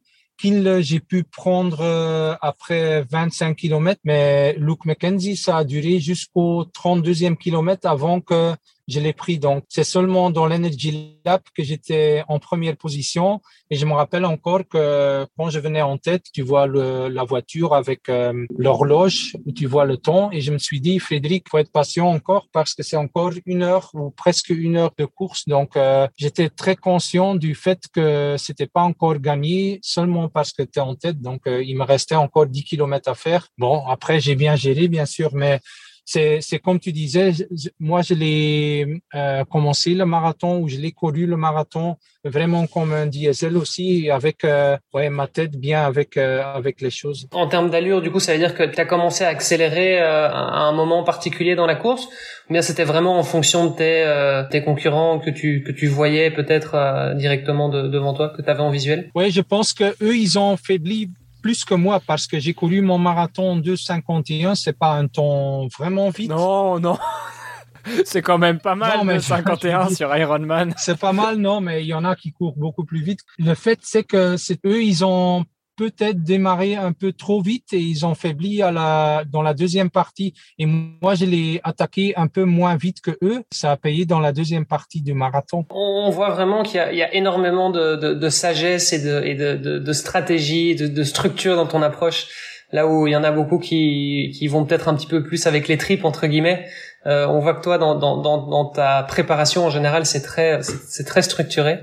j'ai pu prendre euh, après 25 km, mais Luke McKenzie, ça a duré jusqu'au 32e kilomètre avant que je l'ai pris. Donc, c'est seulement dans l'Energy Lab que j'étais en première position. Et je me rappelle encore que quand je venais en tête, tu vois le, la voiture avec euh, l'horloge, tu vois le temps. Et je me suis dit, Frédéric, faut être patient encore parce que c'est encore une heure ou presque une heure de course. Donc, euh, j'étais très conscient du fait que c'était pas encore gagné seulement parce que tu es en tête. Donc, euh, il me restait encore 10 kilomètres à faire. Bon, après, j'ai bien géré, bien sûr, mais c'est, c'est comme tu disais, moi je l'ai euh, commencé le marathon ou je l'ai couru le marathon vraiment comme un diesel aussi, avec euh, ouais, ma tête bien avec euh, avec les choses. En termes d'allure, du coup, ça veut dire que tu as commencé à accélérer euh, à un moment particulier dans la course, ou bien c'était vraiment en fonction de tes tes concurrents que tu que tu voyais peut-être directement devant toi, que tu avais en visuel? Oui, je pense que eux ils ont faibli plus que moi parce que j'ai couru mon marathon 2,51. C'est pas un temps vraiment vite. Non, non. C'est quand même pas mal, non, 51 sur Ironman. C'est pas mal, non, mais il y en a qui courent beaucoup plus vite. Le fait, c'est que c'est eux, ils ont peut-être démarré un peu trop vite et ils ont faibli dans la deuxième partie. Et moi, je l'ai attaqué un peu moins vite que eux. Ça a payé dans la deuxième partie du marathon. On voit vraiment qu'il y, a énormément de, sagesse et de, stratégie, de, structure dans ton approche. Là où il y en a beaucoup qui, vont peut-être un petit peu plus avec les tripes entre guillemets. Euh, on voit que toi, dans, ta préparation en général, c'est très structuré.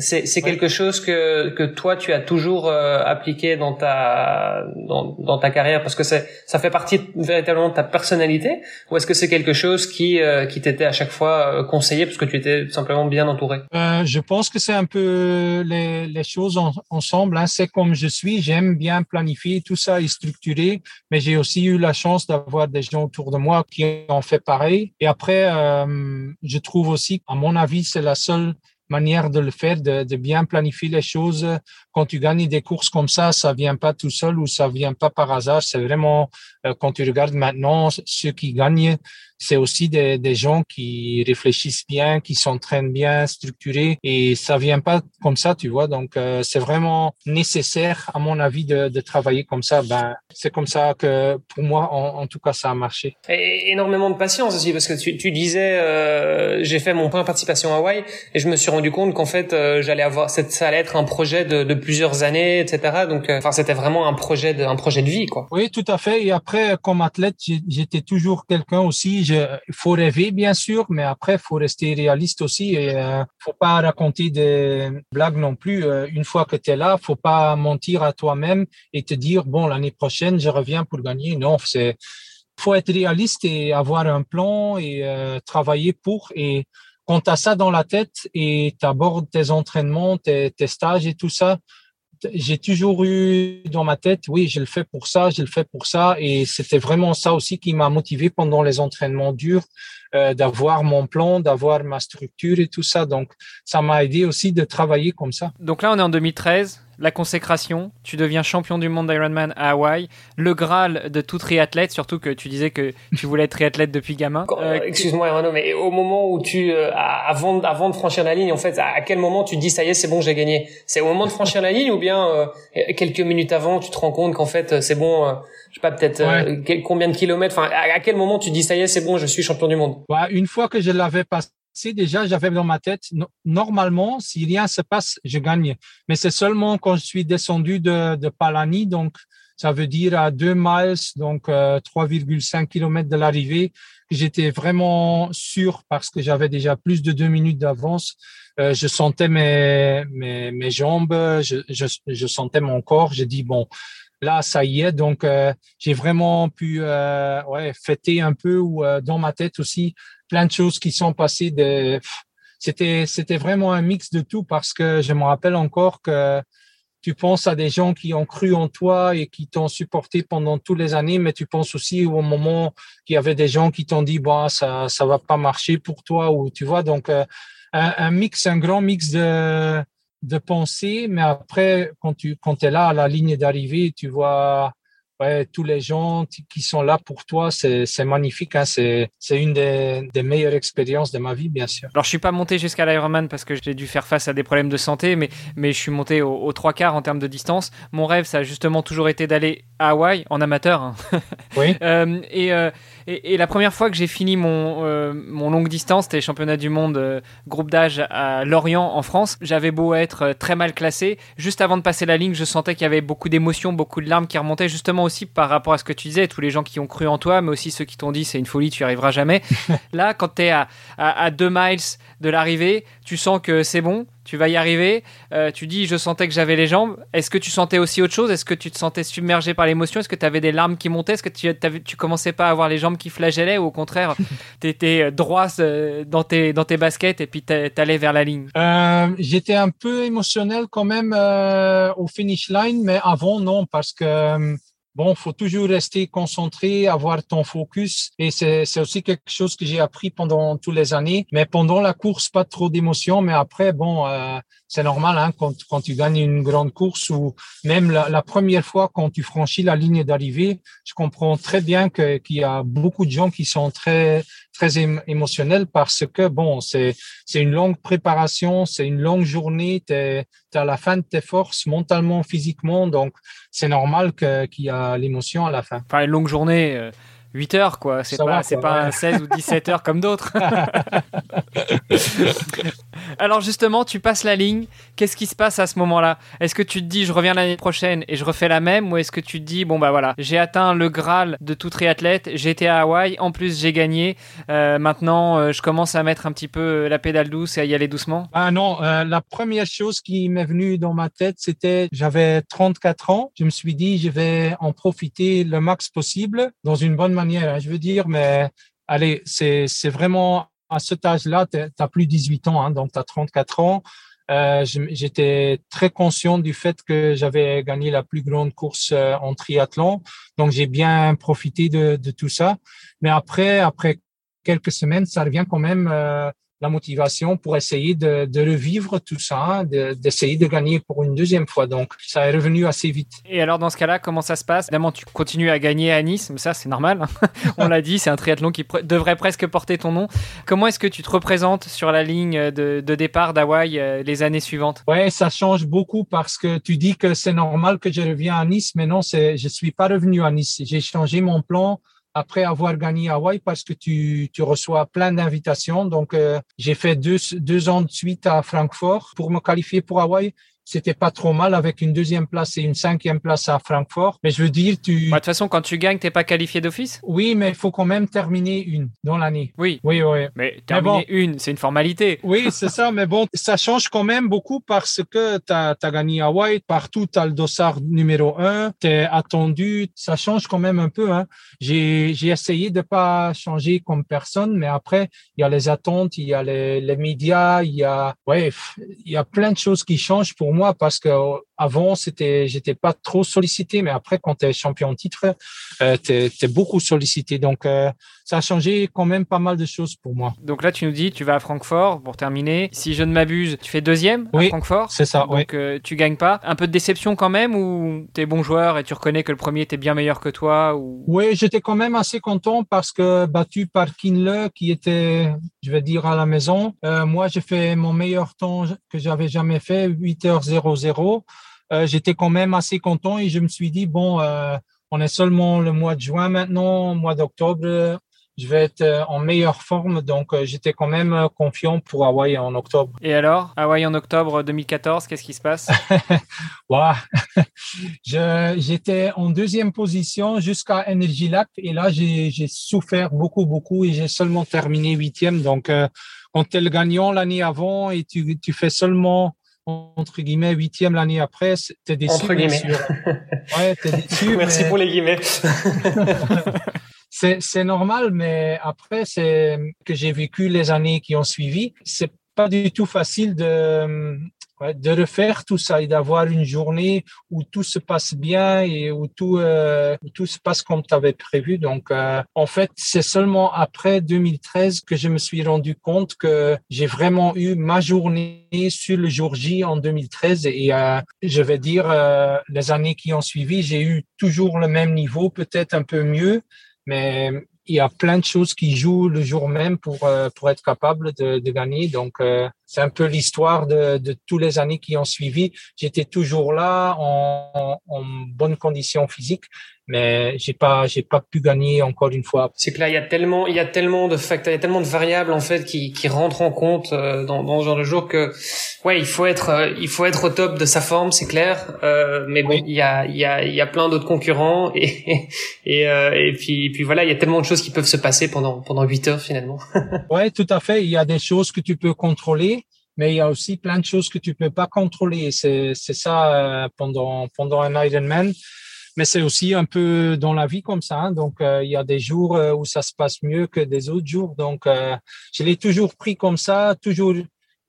C'est, quelque chose que, que toi tu as toujours euh, appliqué dans ta dans, dans ta carrière parce que c'est ça fait partie véritablement de ta personnalité ou est-ce que c'est quelque chose qui euh, qui t'était à chaque fois euh, conseillé parce que tu étais simplement bien entouré? Je pense que c'est un peu les, les choses ensemble. Hein. C'est comme je suis, j'aime bien planifier tout ça et structurer, mais j'ai aussi eu la chance d'avoir des gens autour de moi qui ont fait pareil. Et après, je trouve aussi, à mon avis, c'est la seule manière de le faire, de, de, bien planifier les choses. Quand tu gagnes des courses comme ça, ça vient pas tout seul ou ça vient pas par hasard. C'est vraiment, euh, quand tu regardes maintenant, ceux qui gagnent, c'est aussi des, des, gens qui réfléchissent bien, qui s'entraînent bien, structurés, et ça vient pas comme ça, tu vois. Donc, euh, c'est vraiment nécessaire, à mon avis, de, de travailler comme ça. Ben, c'est comme ça que, pour moi, en, en, tout cas, ça a marché. Et énormément de patience aussi, parce que tu, tu disais, euh, j'ai fait mon point participation à Hawaï, et je me suis rendu compte qu'en fait, euh, j'allais avoir, ça allait être un projet de, de plusieurs années, etc. Donc, euh, enfin, c'était vraiment un projet de, un projet de vie, quoi. Oui, tout à fait. Et après, comme athlète, j'étais toujours quelqu'un aussi il faut rêver bien sûr, mais après il faut rester réaliste aussi et euh, faut pas raconter des blagues non plus. Euh, une fois que tu es là, faut pas mentir à toi-même et te dire bon l'année prochaine je reviens pour gagner. Non, c'est faut être réaliste et avoir un plan et euh, travailler pour et quand tu as ça dans la tête et tu abordes tes entraînements, tes, tes stages et tout ça, j'ai toujours eu dans ma tête, oui, je le fais pour ça, je le fais pour ça. Et c'était vraiment ça aussi qui m'a motivé pendant les entraînements durs, euh, d'avoir mon plan, d'avoir ma structure et tout ça. Donc, ça m'a aidé aussi de travailler comme ça. Donc là, on est en 2013 la consécration, tu deviens champion du monde d'Ironman à Hawaï, le Graal de tout triathlète, surtout que tu disais que tu voulais être triathlète depuis gamin. Euh, excuse-moi Renaud, mais au moment où tu, euh, avant, avant de franchir la ligne, en fait, à quel moment tu te dis ça y est, c'est bon, j'ai gagné? C'est au moment de franchir la ligne ou bien euh, quelques minutes avant, tu te rends compte qu'en fait, c'est bon, je sais pas, peut-être combien de kilomètres, enfin, à, quel moment tu te dis ça y est, c'est bon, je suis champion du monde? Une fois que je l'avais passé déjà, j'avais dans ma tête, normalement, si rien se passe, je gagne. Mais c'est seulement quand je suis descendu de, de Palani, donc ça veut dire à 2 miles, donc 3,5 euh, km de l'arrivée, que j'étais vraiment sûr parce que j'avais déjà plus de deux minutes d'avance. Euh, je sentais mes, mes, jambes, je, je, je, sentais mon corps. J'ai dit, bon, là, ça y est. Donc, euh, j'ai vraiment pu euh, ouais, fêter un peu ou euh, dans ma tête aussi plein de choses qui sont passées. De... C'était, c'était vraiment un mix de tout parce que je me rappelle encore que tu penses à des gens qui ont cru en toi et qui t'ont supporté pendant toutes les années, mais tu penses aussi au moment qu'il y avait des gens qui t'ont dit, bon, ça, ça va pas marcher pour toi ou tu vois. Donc, un, un mix, un grand mix de, de penser, mais après, quand tu quand es là à la ligne d'arrivée, tu vois ouais, tous les gens qui sont là pour toi, c'est magnifique. Hein, c'est une des, des, meilleures expériences de ma vie, bien sûr. Alors, je suis pas monté jusqu'à l'Ironman parce que j'ai dû faire face à des problèmes de santé, mais, mais je suis monté aux, trois quarts en termes de distance. Mon rêve, ça a justement toujours été d'aller à Hawaï en amateur. Hein. Oui. euh, et, euh, et, et, la première fois que j'ai fini mon, euh, mon longue distance, c'était championnat du monde euh, groupe d'âge à Lorient en France. J'avais beau être euh, très mal classé, juste avant de passer la ligne, je sentais qu'il y avait beaucoup d'émotions, beaucoup de larmes qui remontaient justement aussi par rapport à ce que tu disais, tous les gens qui ont cru en toi, mais aussi ceux qui t'ont dit c'est une folie, tu n'y arriveras jamais. Là, quand tu es à, à, deux miles de l'arrivée, tu sens que c'est bon, tu vas y arriver. Euh, tu dis je sentais que j'avais les jambes. Est-ce que tu sentais aussi autre chose? Est-ce que tu te sentais submergé par l'émotion? Est-ce que tu avais des larmes qui montaient? Est-ce que tu, tu commençais pas à avoir les jambes qui flagellaient ou au contraire, tu étais droit euh, dans tes, dans tes baskets et puis tu allais vers la ligne? Euh, J'étais un peu émotionnel quand même au finish line, mais avant non, parce que bon, faut toujours rester concentré, avoir ton focus. Et c'est aussi quelque chose que j'ai appris pendant toutes les années. Mais pendant la course, pas trop d'émotion. Mais après, bon, euh, c'est normal hein, quand, quand tu gagnes une grande course ou même la, première fois quand tu franchis la ligne d'arrivée, je comprends très bien qu'il y a beaucoup de gens qui sont très très émotionnels parce que bon, c'est c'est une longue préparation, c'est une longue journée, à la fin de tes forces mentalement, physiquement, donc c'est normal qu'il y a l'émotion à la fin. Enfin, une longue journée. Euh, 8 heures, quoi. C'est pas, c'est pas un 16 ou 17 heures comme d'autres. Alors justement, tu passes la ligne. Qu'est-ce qui se passe à ce moment-là? Est-ce que tu te dis, je reviens l'année prochaine et je refais la même, ou est-ce que tu te dis, bon bah voilà, j'ai atteint le graal de tout triathlète, j'étais à Hawaï, en plus j'ai gagné. Euh, maintenant, euh, je commence à mettre un petit peu la pédale douce et à y aller doucement. Ah non, euh, la première chose qui m'est venue dans ma tête, c'était, j'avais 34 ans. Je me suis dit, je vais en profiter le max possible dans une bonne hein, je veux dire, mais allez, c'est, vraiment à cet âge-là, tu n'as plus 18 ans, hein, donc tu as 34 ans. Euh, j'étais très conscient du fait que j'avais gagné la plus grande course euh, en triathlon, donc j'ai bien profité de, de, tout ça. Mais après, après quelques semaines, ça revient quand même euh, la motivation pour essayer de, de revivre tout ça, d'essayer de, gagner pour une deuxième fois. Donc, ça est revenu assez vite. Et alors, dans ce cas-là, comment ça se passe? Évidemment, tu continues à gagner à Nice, mais ça, c'est normal. On l'a dit, c'est un triathlon qui devrait presque porter ton nom. Comment est-ce que tu te représentes sur la ligne de, de départ d'Hawaï euh, les années suivantes? Ouais, ça change beaucoup parce que tu dis que c'est normal que je reviens à Nice, mais non, je suis pas revenu à Nice. J'ai changé mon plan après avoir gagné Hawaï parce que tu, tu reçois plein d'invitations. Donc, euh, j'ai fait deux, deux ans de suite à Francfort pour me qualifier pour Hawaï c'était pas trop mal avec une deuxième place et une cinquième place à Francfort. Mais je veux dire, tu. De toute façon, quand tu gagnes, t'es pas qualifié d'office. Oui, mais il faut quand même terminer une dans l'année. Oui. Oui, oui. Mais terminer une, c'est une formalité. Oui, c'est ça. Mais bon, ça change quand même beaucoup parce que tu as, gagné à White. Partout, tu as le dossard numéro un. Tu es attendu. Ça change quand même un peu. Hein. J'ai essayé de pas changer comme personne, mais après, il y a les attentes, il y a les, les médias, il y a, ouais, il y a plein de choses qui changent pour moi moi parce que avant, c'était, j'étais pas trop sollicité, mais après, quand tu es champion titre, euh, tu es, beaucoup sollicité. Donc, euh, ça a changé quand même pas mal de choses pour moi. Donc là, tu nous dis, tu vas à Francfort pour terminer. Si je ne m'abuse, tu fais deuxième à Francfort. C'est ça. Donc euh, tu gagnes pas. Un peu de déception quand même ou tu es bon joueur et tu reconnais que le premier était bien meilleur que toi ou... Oui, j'étais quand même assez content parce que battu par Kinle, qui était, je vais dire, à la maison. Euh, moi, j'ai fait mon meilleur temps que j'avais jamais fait, 8h00. Euh, j'étais quand même assez content et je me suis dit, bon, euh, on est seulement le mois de juin maintenant, mois d'octobre, je vais être euh, en meilleure forme. Donc, j'étais quand même confiant pour Hawaï en octobre. Et alors, Hawaï en octobre 2014, qu'est-ce qui se passe? Wow. J'étais en deuxième position jusqu'à Energy Lab et là, j'ai souffert beaucoup, beaucoup et j'ai seulement terminé huitième. Donc, quand tu es le gagnant l'année avant et tu, tu fais seulement entre guillemets huitième l'année après, t'es déçu. Entre guillemets. Ouais, t'es déçu. Merci pour les guillemets. c'est normal, mais après c'est que j'ai vécu les années qui ont suivi. C'est pas du tout facile de de refaire tout ça et d'avoir une journée où tout se passe bien et où tout euh, tout se passe comme tu avais prévu. Donc euh, en fait, c'est seulement après 2013 que je me suis rendu compte que j'ai vraiment eu ma journée sur le jour J en 2013 et euh, je vais dire les années qui ont suivi, j'ai eu toujours le même niveau, peut-être un peu mieux, mais il y a plein de choses qui jouent le jour même pour pour être capable de, de gagner. Donc c'est un peu l'histoire de, de tous les années qui ont suivi. J'étais toujours là en, en, bonne condition physique, mais j'ai pas j'ai pas pu gagner encore une fois. C'est que là il y a tellement il y a tellement de facteurs, il y a tellement de variables en fait qui, qui rentrent en compte euh, dans, dans ce genre de jour que ouais il faut être euh, il faut être au top de sa forme c'est clair. Euh, mais bon il y a il y a il y a plein d'autres concurrents et et euh, et puis puis voilà il y a tellement de choses qui peuvent se passer pendant pendant huit heures finalement. ouais tout à fait il y a des choses que tu peux contrôler mais il y a aussi plein de choses que tu peux pas contrôler. C'est c'est ça euh, pendant pendant un Ironman. Mais c'est aussi un peu dans la vie comme ça. Hein. Donc euh, il y a des jours euh, où ça se passe mieux que des autres jours. Donc je l'ai toujours pris comme ça, toujours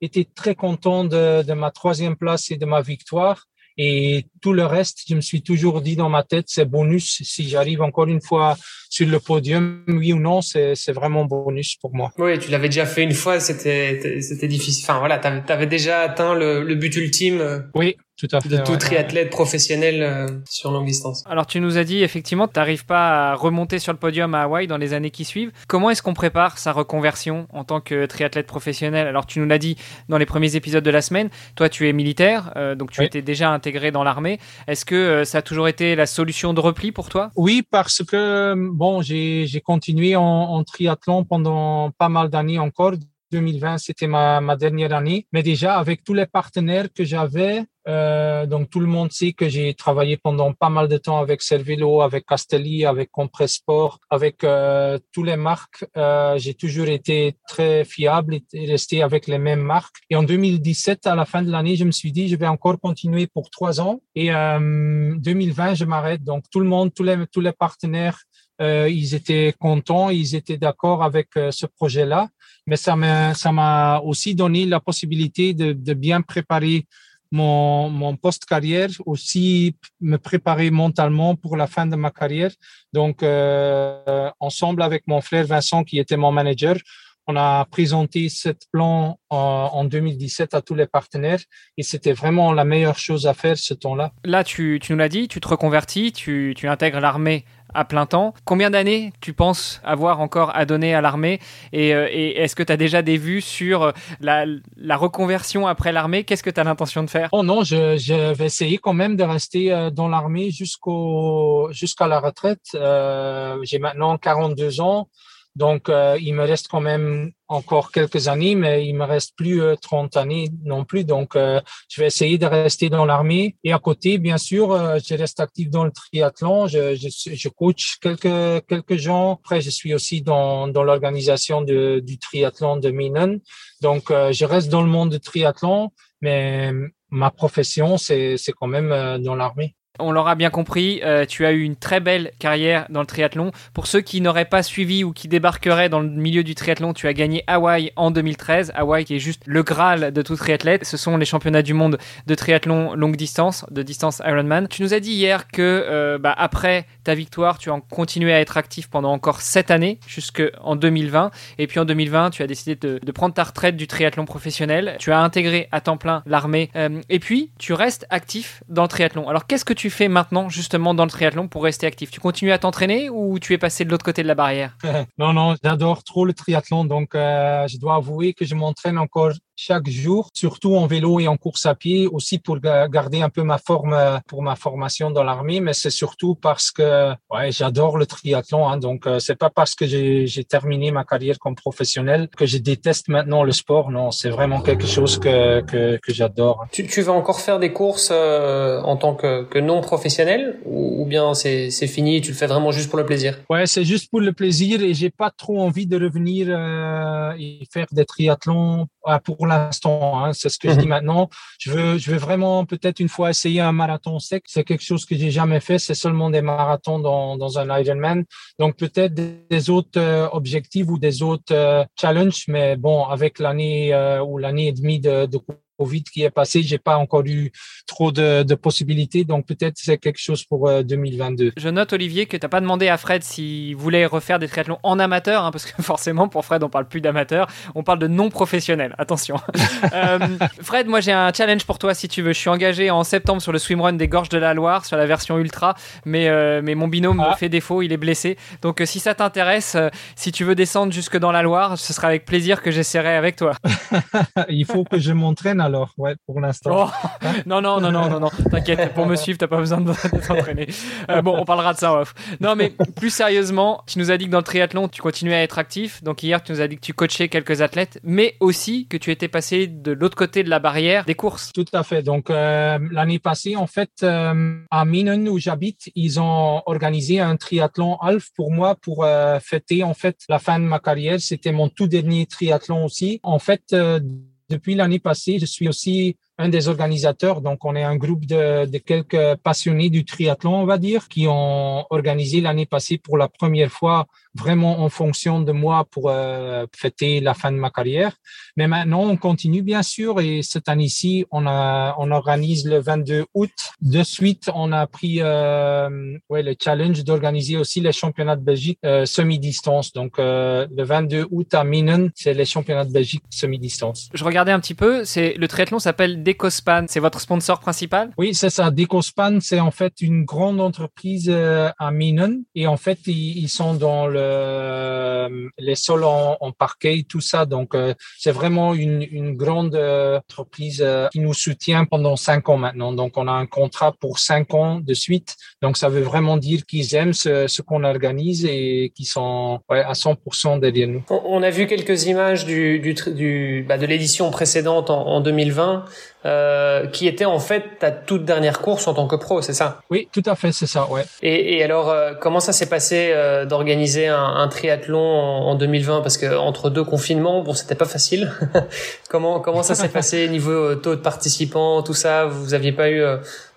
été très content de, de ma troisième place et de ma victoire. Et tout le reste, je me suis toujours dit dans ma tête, c'est bonus. Si j'arrive encore une fois sur le podium, oui ou non, c'est vraiment bonus pour moi. Oui, tu l'avais déjà fait une fois, c'était c'était difficile. Enfin voilà, tu avais, déjà atteint le, le but ultime. Euh, oui, tout à fait, de tout triathlète professionnel euh, sur longue distance. Alors tu nous as dit effectivement, tu n'arrives pas à remonter sur le podium à Hawaï dans les années qui suivent. Comment est-ce qu'on prépare sa reconversion en tant que triathlète professionnel? Alors tu nous l'as dit dans les premiers épisodes de la semaine, toi tu es militaire, euh, donc tu étais déjà intégré dans l'armée. Est-ce que ça a toujours été la solution de repli pour toi? Oui, parce que bon, j'ai continué en, en, triathlon pendant pas mal d'années encore. 2020, c'était ma, ma, dernière année. Mais déjà, avec tous les partenaires que j'avais, euh, donc tout le monde sait que j'ai travaillé pendant pas mal de temps avec Cervelo, avec Castelli, avec Compressport, avec euh, toutes les marques. Euh, j'ai toujours été très fiable et resté avec les mêmes marques. Et en 2017, à la fin de l'année, je me suis dit, je vais encore continuer pour trois ans. Et 2020, je m'arrête. Donc tout le monde, tous les, partenaires euh, ils étaient contents, ils étaient d'accord avec euh, ce projet-là, mais ça m'a aussi donné la possibilité de bien préparer mon, mon post-carrière, aussi me préparer mentalement pour la fin de ma carrière. Donc, euh, ensemble avec mon frère Vincent, qui était mon manager, on a présenté ce plan en, 2017 à tous les partenaires et c'était vraiment la meilleure chose à faire ce temps-là. Là, tu, tu nous l'as dit, tu te reconvertis, tu, tu intègres l'armée à plein temps. Combien d'années tu penses avoir encore à donner à l'armée et, euh, est-ce que tu as déjà des vues sur euh, la, reconversion après l'armée? Qu'est-ce que tu as l'intention de faire? Oh non, je, vais essayer quand même de rester euh, dans l'armée jusqu'à la retraite. J'ai maintenant 42 ans. Donc, euh, il me reste quand même encore quelques années, mais il me reste plus euh, 30 années non plus. Donc, euh, je vais essayer de rester dans l'armée. Et à côté, bien sûr, euh, je reste actif dans le triathlon. Je, je, je, coach quelques quelques gens. Après, je suis aussi dans dans l'organisation du triathlon de Minen. Donc, je reste dans le monde du triathlon, mais ma profession, c'est c'est quand même dans l'armée. On l'aura bien compris, euh, tu as eu une très belle carrière dans le triathlon. Pour ceux qui n'auraient pas suivi ou qui débarqueraient dans le milieu du triathlon, tu as gagné Hawaï en 2013. Hawaï qui est juste le Graal de tout triathlète. Ce sont les championnats du monde de triathlon longue distance, de distance Ironman. Tu nous as dit hier que euh, bah, après ta victoire, tu as continué à être actif pendant encore 7 années, jusqu'en 2020. Et puis en 2020, tu as décidé de, prendre ta retraite du triathlon professionnel. Tu as intégré à temps plein l'armée. Euh, et puis, tu restes actif dans le triathlon. Alors, qu'est-ce que tu fais maintenant, justement, dans le triathlon pour rester actif? Tu continues à t'entraîner ou tu es passé de l'autre côté de la barrière? Non, non, j'adore trop le triathlon. Donc, euh, je dois avouer que je m'entraîne encore chaque jour, surtout en vélo et en course à pied, aussi pour garder un peu ma forme euh, pour ma formation dans l'armée, mais c'est surtout parce que ouais, j'adore le triathlon. Hein, donc euh, c'est pas parce que j'ai terminé ma carrière comme professionnel que je déteste maintenant le sport. Non, c'est vraiment quelque chose que que, que j'adore. Tu, tu vas encore faire des courses euh, en tant que, que non professionnel ou, ou bien c'est c'est fini, tu le fais vraiment juste pour le plaisir? Ouais, c'est juste pour le plaisir et j'ai pas trop envie de revenir euh, et faire des triathlons pour l'instant. Hein, c'est ce que je dis mhm. maintenant. Je veux, je veux vraiment peut-être une fois essayer un marathon sec. C'est quelque chose que j'ai jamais fait. C'est seulement des marathons dans, dans un Ironman. Donc peut-être des, autres euh, objectifs ou des autres euh, challenges. Mais bon, avec l'année euh, ou l'année et demie de, de Covid qui est passé, j'ai pas encore eu trop de, de possibilités, donc peut-être c'est quelque chose pour 2022. Euh, Je note Olivier que tu n'as pas demandé à Fred s'il voulait refaire des triathlons en amateur, hein, parce que forcément pour Fred on parle plus d'amateur, on parle de non professionnel. Attention. euh, Fred, moi j'ai un challenge pour toi si tu veux. Je suis engagé en septembre sur le swimrun des Gorges de la Loire sur la version ultra, mais euh, mais mon binôme me ah. fait défaut, il est blessé. Donc si ça t'intéresse, si tu veux descendre jusque dans la Loire, ce sera avec plaisir que j'essaierai avec toi. il faut que je m'entraîne alors, ouais, pour l'instant. Oh. non, non, non, non, non, non. T'inquiète, pour me suivre, t'as pas besoin de, t'entraîner. Euh, bon, on parlera de ça off. Non, mais plus sérieusement, tu nous as dit que dans le triathlon, tu continuais à être actif. Donc hier, tu nous as dit que tu coachais quelques athlètes, mais aussi que tu étais passé de l'autre côté de la barrière des courses. Tout à fait. Donc euh, l'année passée, en fait, euh, à Minen où j'habite, ils ont organisé un triathlon half pour moi pour fêter en fait la fin de ma carrière. C'était mon tout dernier triathlon aussi. En fait depuis l'année passée, je suis aussi un des organisateurs. Donc, on est un groupe de, quelques passionnés du triathlon, on va dire, qui ont organisé l'année passée pour la première fois vraiment en fonction de moi pour euh, fêter la fin de ma carrière. Mais maintenant, on continue bien sûr et cette année-ci, on a on organise le 22 août. De suite, on a pris euh, ouais le challenge d'organiser aussi les championnats de Belgique euh, semi-distance. Donc euh, le 22 août à Minen, c'est les championnats de Belgique semi-distance. Je regardais un petit peu, c'est le triathlon s'appelle Decospan, c'est votre sponsor principal? Oui, c'est ça. Decospan, c'est en fait une grande entreprise euh, à Minen et en fait ils, sont dans le les sols en, parquet, tout ça. Donc euh, c'est vraiment une, grande euh, entreprise qui nous soutient pendant cinq ans maintenant. Donc on a un contrat pour cinq ans de suite. Donc ça veut vraiment dire qu'ils aiment ce, qu'on organise et qu'ils sont ouais, à 100% derrière nous. On a vu quelques images bah, de l'édition précédente en, en 2020 euh, qui était en fait ta toute dernière course en tant que pro, c'est ça? Oui, tout à fait, c'est ça, ouais. Et, et alors, euh, comment ça s'est passé euh, d'organiser un, un, triathlon en, en, 2020 Parce que entre deux confinements, bon, c'était pas facile. comment comment ça s'est passé niveau euh, taux de participants, tout ça? Vous aviez pas eu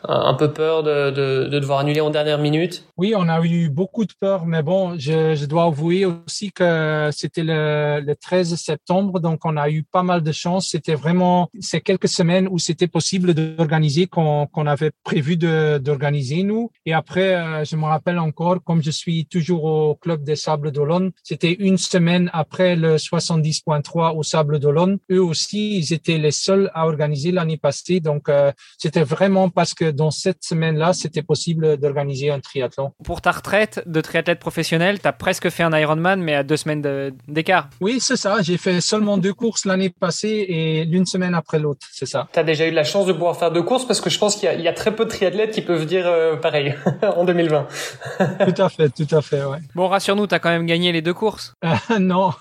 un peu peur de, de, de, devoir annuler en dernière minute Oui, on a eu beaucoup de peur, mais bon, je, je dois avouer aussi que c'était le, le 13 septembre, donc on a eu pas mal de chance. C'était vraiment ces quelques semaines où c'était possible d'organiser qu'on qu'on avait prévu d'organiser nous. Et après, euh, je me rappelle encore, comme je suis toujours au club des Sables d'Olonne, c'était une semaine après le 70.3 au Sables d'Olonne. Eux aussi, ils étaient les seuls à organiser l'année passée, donc euh, c'était vraiment parce que dans cette semaine-là, c'était possible d'organiser un triathlon. Pour ta retraite de triathlète professionnel, tu as presque fait un Ironman, mais à deux semaines d'écart. Oui, c'est ça. J'ai fait seulement deux courses l'année passée et l'une semaine après l'autre, c'est ça. Tu as déjà eu la chance de pouvoir faire deux courses parce que je pense qu'il y, y, a très peu de triathlètes qui peuvent dire euh, pareil en 2020. tout à fait, tout à fait, ouais. Bon, rassure-nous, tu as quand même gagné les deux courses. Euh, non.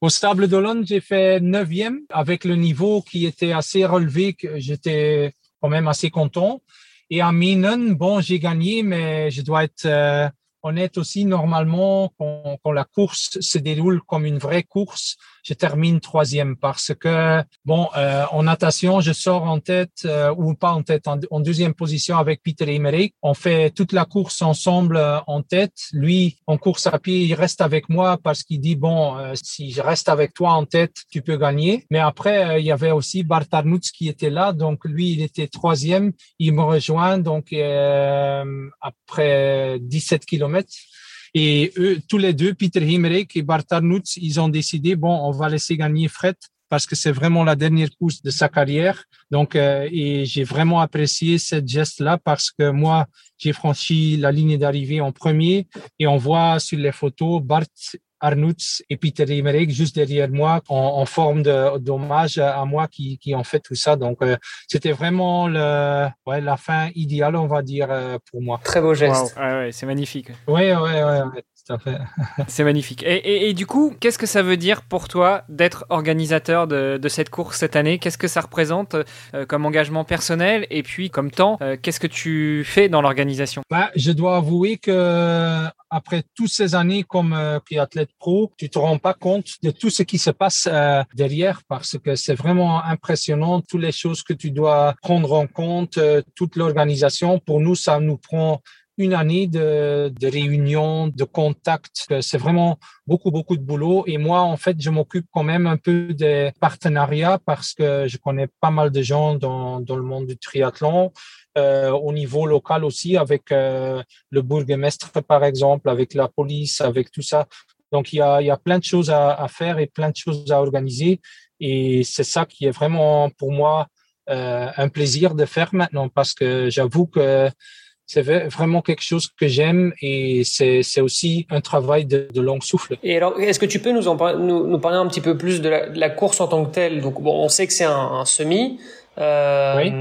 Au Stable d'Olonne, j'ai fait neuvième avec le niveau qui était assez relevé que j'étais quand même assez content. Et à Minen, bon, j'ai gagné, mais je dois être euh, on est aussi normalement quand, la course se déroule comme une vraie course, je termine troisième parce que bon, euh, en natation, je sors en tête euh, ou pas en tête, en, deuxième position avec Peter Emmerich. On fait toute la course ensemble euh, en tête. Lui, en course à pied, il reste avec moi parce qu'il dit bon, si je reste avec toi en tête, tu peux gagner. Mais après, il y avait aussi Bart Arnouts qui était là, donc lui, il était troisième. Il me rejoint donc après 17 Et eux, tous les deux, Peter Himmerich et Bart Arnouts, ils ont décidé, bon, on va laisser gagner Fred parce que c'est vraiment la dernière course de sa carrière. Donc, euh, et j'ai vraiment apprécié cette geste-là parce que moi, j'ai franchi la ligne d'arrivée en premier et on voit sur les photos Bart Arnouts et Peter Emmerich juste derrière moi en, forme d'hommage à moi qui, qui ont fait tout ça. Donc, euh, c'était vraiment le, ouais, la fin idéale, on va dire, euh, pour moi. Très beau geste. Ouais, ouais, c'est magnifique. Oui, C'est magnifique. Et, et, du coup, qu'est-ce que ça veut dire pour toi d'être organisateur de, de, cette course cette année? Qu'est-ce que ça représente euh, comme engagement personnel? Et puis comme temps euh, Qu'est-ce que tu fais dans l'organisation? Bah, Je dois avouer que après toutes ces années comme euh, athlète pro, tu te rends pas compte de tout ce qui se passe euh, derrière parce que c'est vraiment impressionnant toutes les choses que tu dois prendre en compte, toute l'organisation. Pour nous, ça nous prend une année de, de réunions, de contacts. C'est vraiment beaucoup, beaucoup de boulot. Et moi, en fait, je m'occupe quand même un peu des partenariats parce que je connais pas mal de gens dans, dans le monde du triathlon. Euh, au niveau local aussi, avec euh, le bourgmestre, par exemple, avec la police, avec tout ça. Donc, il y a, il y a plein de choses à, faire et plein de choses à organiser. Et c'est ça qui est vraiment pour moi euh, un plaisir de faire maintenant parce que j'avoue que c'est vraiment quelque chose que j'aime et c'est aussi un travail de, de, long souffle. Et alors, est-ce que tu peux nous, en nous, nous, parler un petit peu plus de la, de la, course en tant que telle? Donc, bon, on sait que c'est un, un, semi. Euh, oui.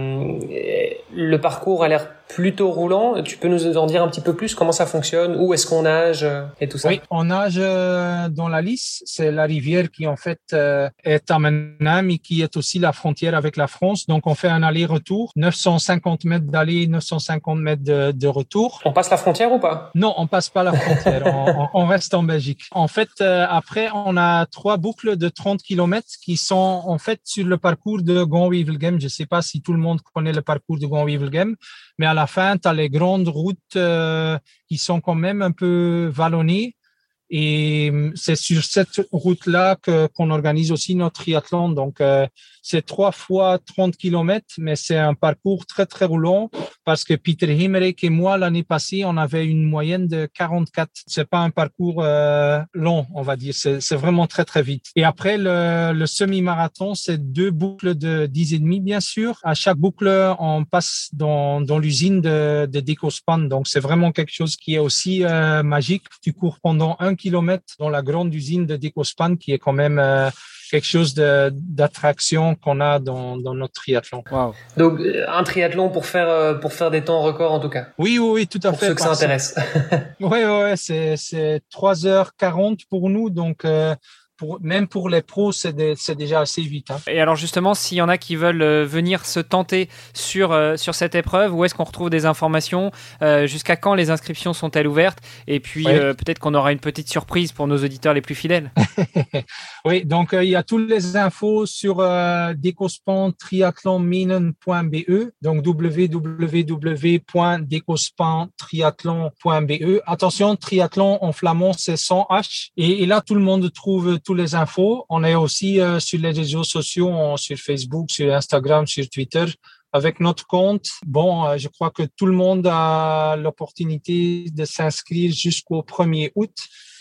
Le parcours a l'air plutôt roulant. Tu peux nous en dire un petit peu plus comment ça fonctionne Où est-ce qu'on nage euh, et tout ça? Oui, on nage euh, dans la Lys. C'est la rivière qui en fait euh, est à Menam et qui est aussi la frontière avec la France. Donc on fait un aller-retour, 950 mètres d'aller, 950 mètres de, retour. On passe la frontière ou pas? Non, on passe pas la frontière. on, reste en Belgique. En fait, après on a trois boucles de 30 km qui sont en fait sur le parcours de Gond-Wevelgem. Je sais pas si tout le monde connaît le parcours de Gond-Wevelgem, mais à la fin, tu as les grandes routes euh, qui sont quand même un peu vallonnées. Et hum, c'est sur cette route-là que qu'on organise aussi notre triathlon. Donc, euh, c'est trois fois 30 kilomètres, mais c'est un parcours très, très roulant parce que Peter Himmerich et moi, l'année passée, on avait une moyenne de 44. C'est pas un parcours euh, long, on va dire. C'est vraiment très, très vite. Et après, le, le semi-marathon, c'est deux boucles de 10 et demi, bien sûr. À chaque boucle, on passe dans, dans l'usine de, de Decospan. Donc, c'est vraiment quelque chose qui est aussi euh, magique. Tu cours pendant un kilomètre dans la grande usine de Decospan, qui est quand même euh, quelque chose d'attraction qu'on a dans, dans, notre triathlon. Donc un triathlon pour faire euh, pour faire des temps records en tout cas. Oui oui, oui tout à pour fait. Ceux que ça intéresse. oui oui, c'est c'est 3h40 pour nous donc euh, même pour les pros, c'est déjà assez vite. Hein. Et alors justement, s'il y en a qui veulent euh, venir se tenter sur, euh, sur cette épreuve, où est-ce qu'on retrouve des informations euh, Jusqu'à quand les inscriptions sont-elles ouvertes? Et puis peut-être qu'on aura une petite surprise pour nos auditeurs les plus fidèles. oui, donc il y a toutes les infos sur euh, decospantriathlonminen.be, donc www.decospantriathlon.be. Attention, triathlon en flamand, c'est sans H. Et, et là, tout le monde trouve les infos. On est aussi euh, sur les réseaux sociaux, sur Facebook, sur Instagram, sur Twitter avec notre compte. Bon, euh, je crois que tout le monde a l'opportunité de s'inscrire jusqu'au 1er août.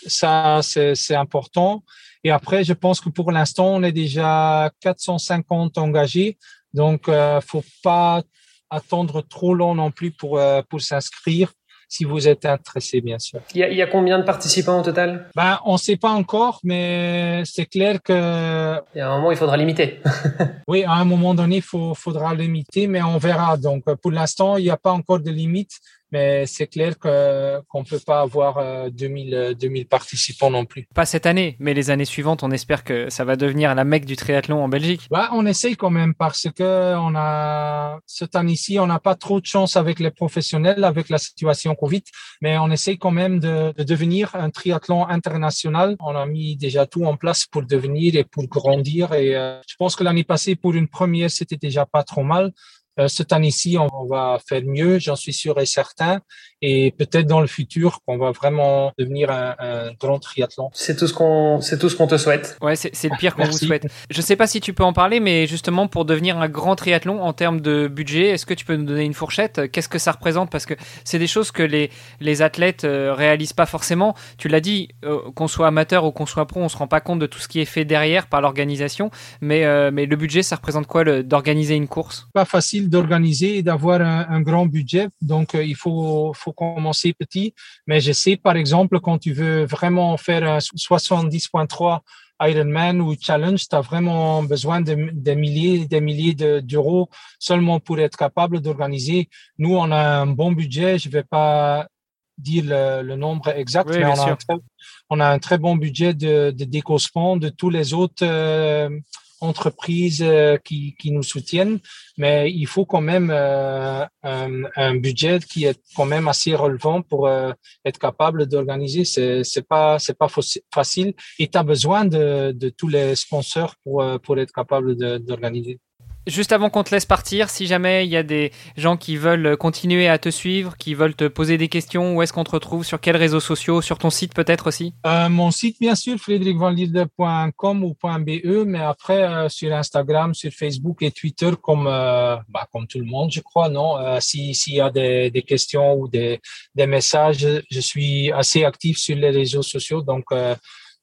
Ça, c'est important. Et après, je pense que pour l'instant, on est déjà 450 engagés. Donc, euh, faut pas attendre trop long non plus pour, euh, pour s'inscrire si vous êtes intéressé, bien sûr. Il y a, il y a combien de participants au total? Ben, on ne sait pas encore, mais c'est clair que. Il y a un moment, il faudra limiter. oui, à un moment donné, il faudra limiter, mais on verra. Donc, pour l'instant, il n'y a pas encore de limite, mais c'est clair que qu'on peut pas avoir 2000 2000 participants non plus. Pas cette année, mais les années suivantes, on espère que ça va devenir la mecque du triathlon en Belgique. Bah, on essaye quand même parce que on a cette année-ci, on n'a pas trop de chance avec les professionnels avec la situation Covid, mais on essaye quand même de, de devenir un triathlon international. On a mis déjà tout en place pour devenir et pour grandir et je pense que l'année passée pour une première, c'était déjà pas trop mal. Euh, cette année-ci, on va faire mieux, j'en suis sûr et certain. Et peut-être dans le futur, qu'on va vraiment devenir un, un grand triathlon. C'est tout ce qu'on, c'est tout ce qu'on te souhaite. Ouais, c'est, c'est le pire qu'on vous souhaite. Je sais pas si tu peux en parler, mais justement pour devenir un grand triathlon en termes de budget, est-ce que tu peux nous donner une fourchette? Qu'est-ce que ça représente? Parce que c'est des choses que les les athlètes euh, réalisent pas forcément. Tu l'as dit, euh, qu'on soit amateur ou qu'on soit pro, on se rend pas compte de tout ce qui est fait derrière par l'organisation. Mais euh, mais le budget, ça représente quoi le, d'organiser une course? Pas facile d'organiser et d'avoir un, un, grand budget. Donc, euh, il faut, faut commencer petit. Mais je sais, par exemple, quand tu veux vraiment faire un 70.3 Ironman ou Challenge, tu as vraiment besoin de, de milliers des milliers d'euros seulement pour être capable d'organiser. Nous, on a un bon budget. Je vais pas dire le, le nombre exact, oui, mais on a, un très, on a, un très, bon budget de, de décospant de tous les autres euh, entreprises euh, qui, qui, nous soutiennent, mais il faut quand même euh, un, un, budget qui est quand même assez relevant pour euh, être capable d'organiser. C'est c'est pas c'est pas facile et tu as besoin de, de tous les sponsors pour euh, pour être capable d'organiser. Juste avant qu'on te laisse partir, si jamais il y a des gens qui veulent continuer à te suivre, qui veulent te poser des questions, où est-ce qu'on te retrouve Sur quels réseaux sociaux Sur ton site peut-être aussi? Euh, Mon site, bien sûr, frédéricvanlierde.com ou .be, mais après euh, sur Instagram, sur Facebook et Twitter, comme euh, bah, comme tout le monde, je crois, non? S'il y a des, questions ou des, messages, je suis assez actif sur les réseaux sociaux, donc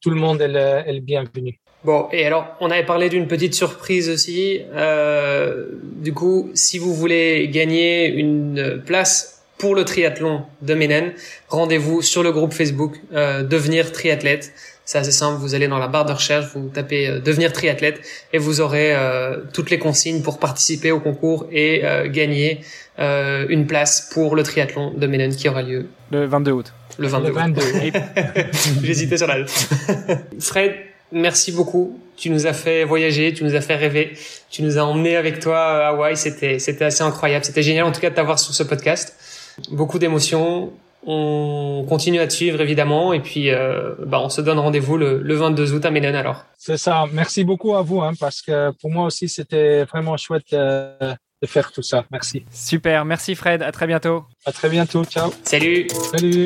tout le monde est bienvenu. Bon, et alors, on avait parlé d'une petite surprise aussi. Euh, du coup, si vous voulez gagner une place pour le triathlon de Ménen, rendez-vous sur le groupe Facebook euh, Devenir triathlète. C'est assez simple, vous allez dans la barre de recherche, vous tapez euh, Devenir triathlète et vous aurez euh, toutes les consignes pour participer au concours et euh, gagner euh, une place pour le triathlon de Ménen qui aura lieu le 22 août. Le 22. Le 22. J'hésitais sur la Fred, merci beaucoup. Tu nous as fait voyager, tu nous as fait rêver, tu nous as emmenés avec toi à Hawaï. C'était, c'était assez incroyable. C'était génial en tout cas de t'avoir sur ce podcast. Beaucoup d'émotions. On continue à te suivre évidemment et puis euh, bah, on se donne rendez-vous le, le 22 août à Ménen alors. C'est ça. Merci beaucoup à vous hein, parce que pour moi aussi c'était vraiment chouette euh, de faire tout ça. Merci. Super. Merci Fred. À très bientôt. À très bientôt. Ciao. Salut. Salut.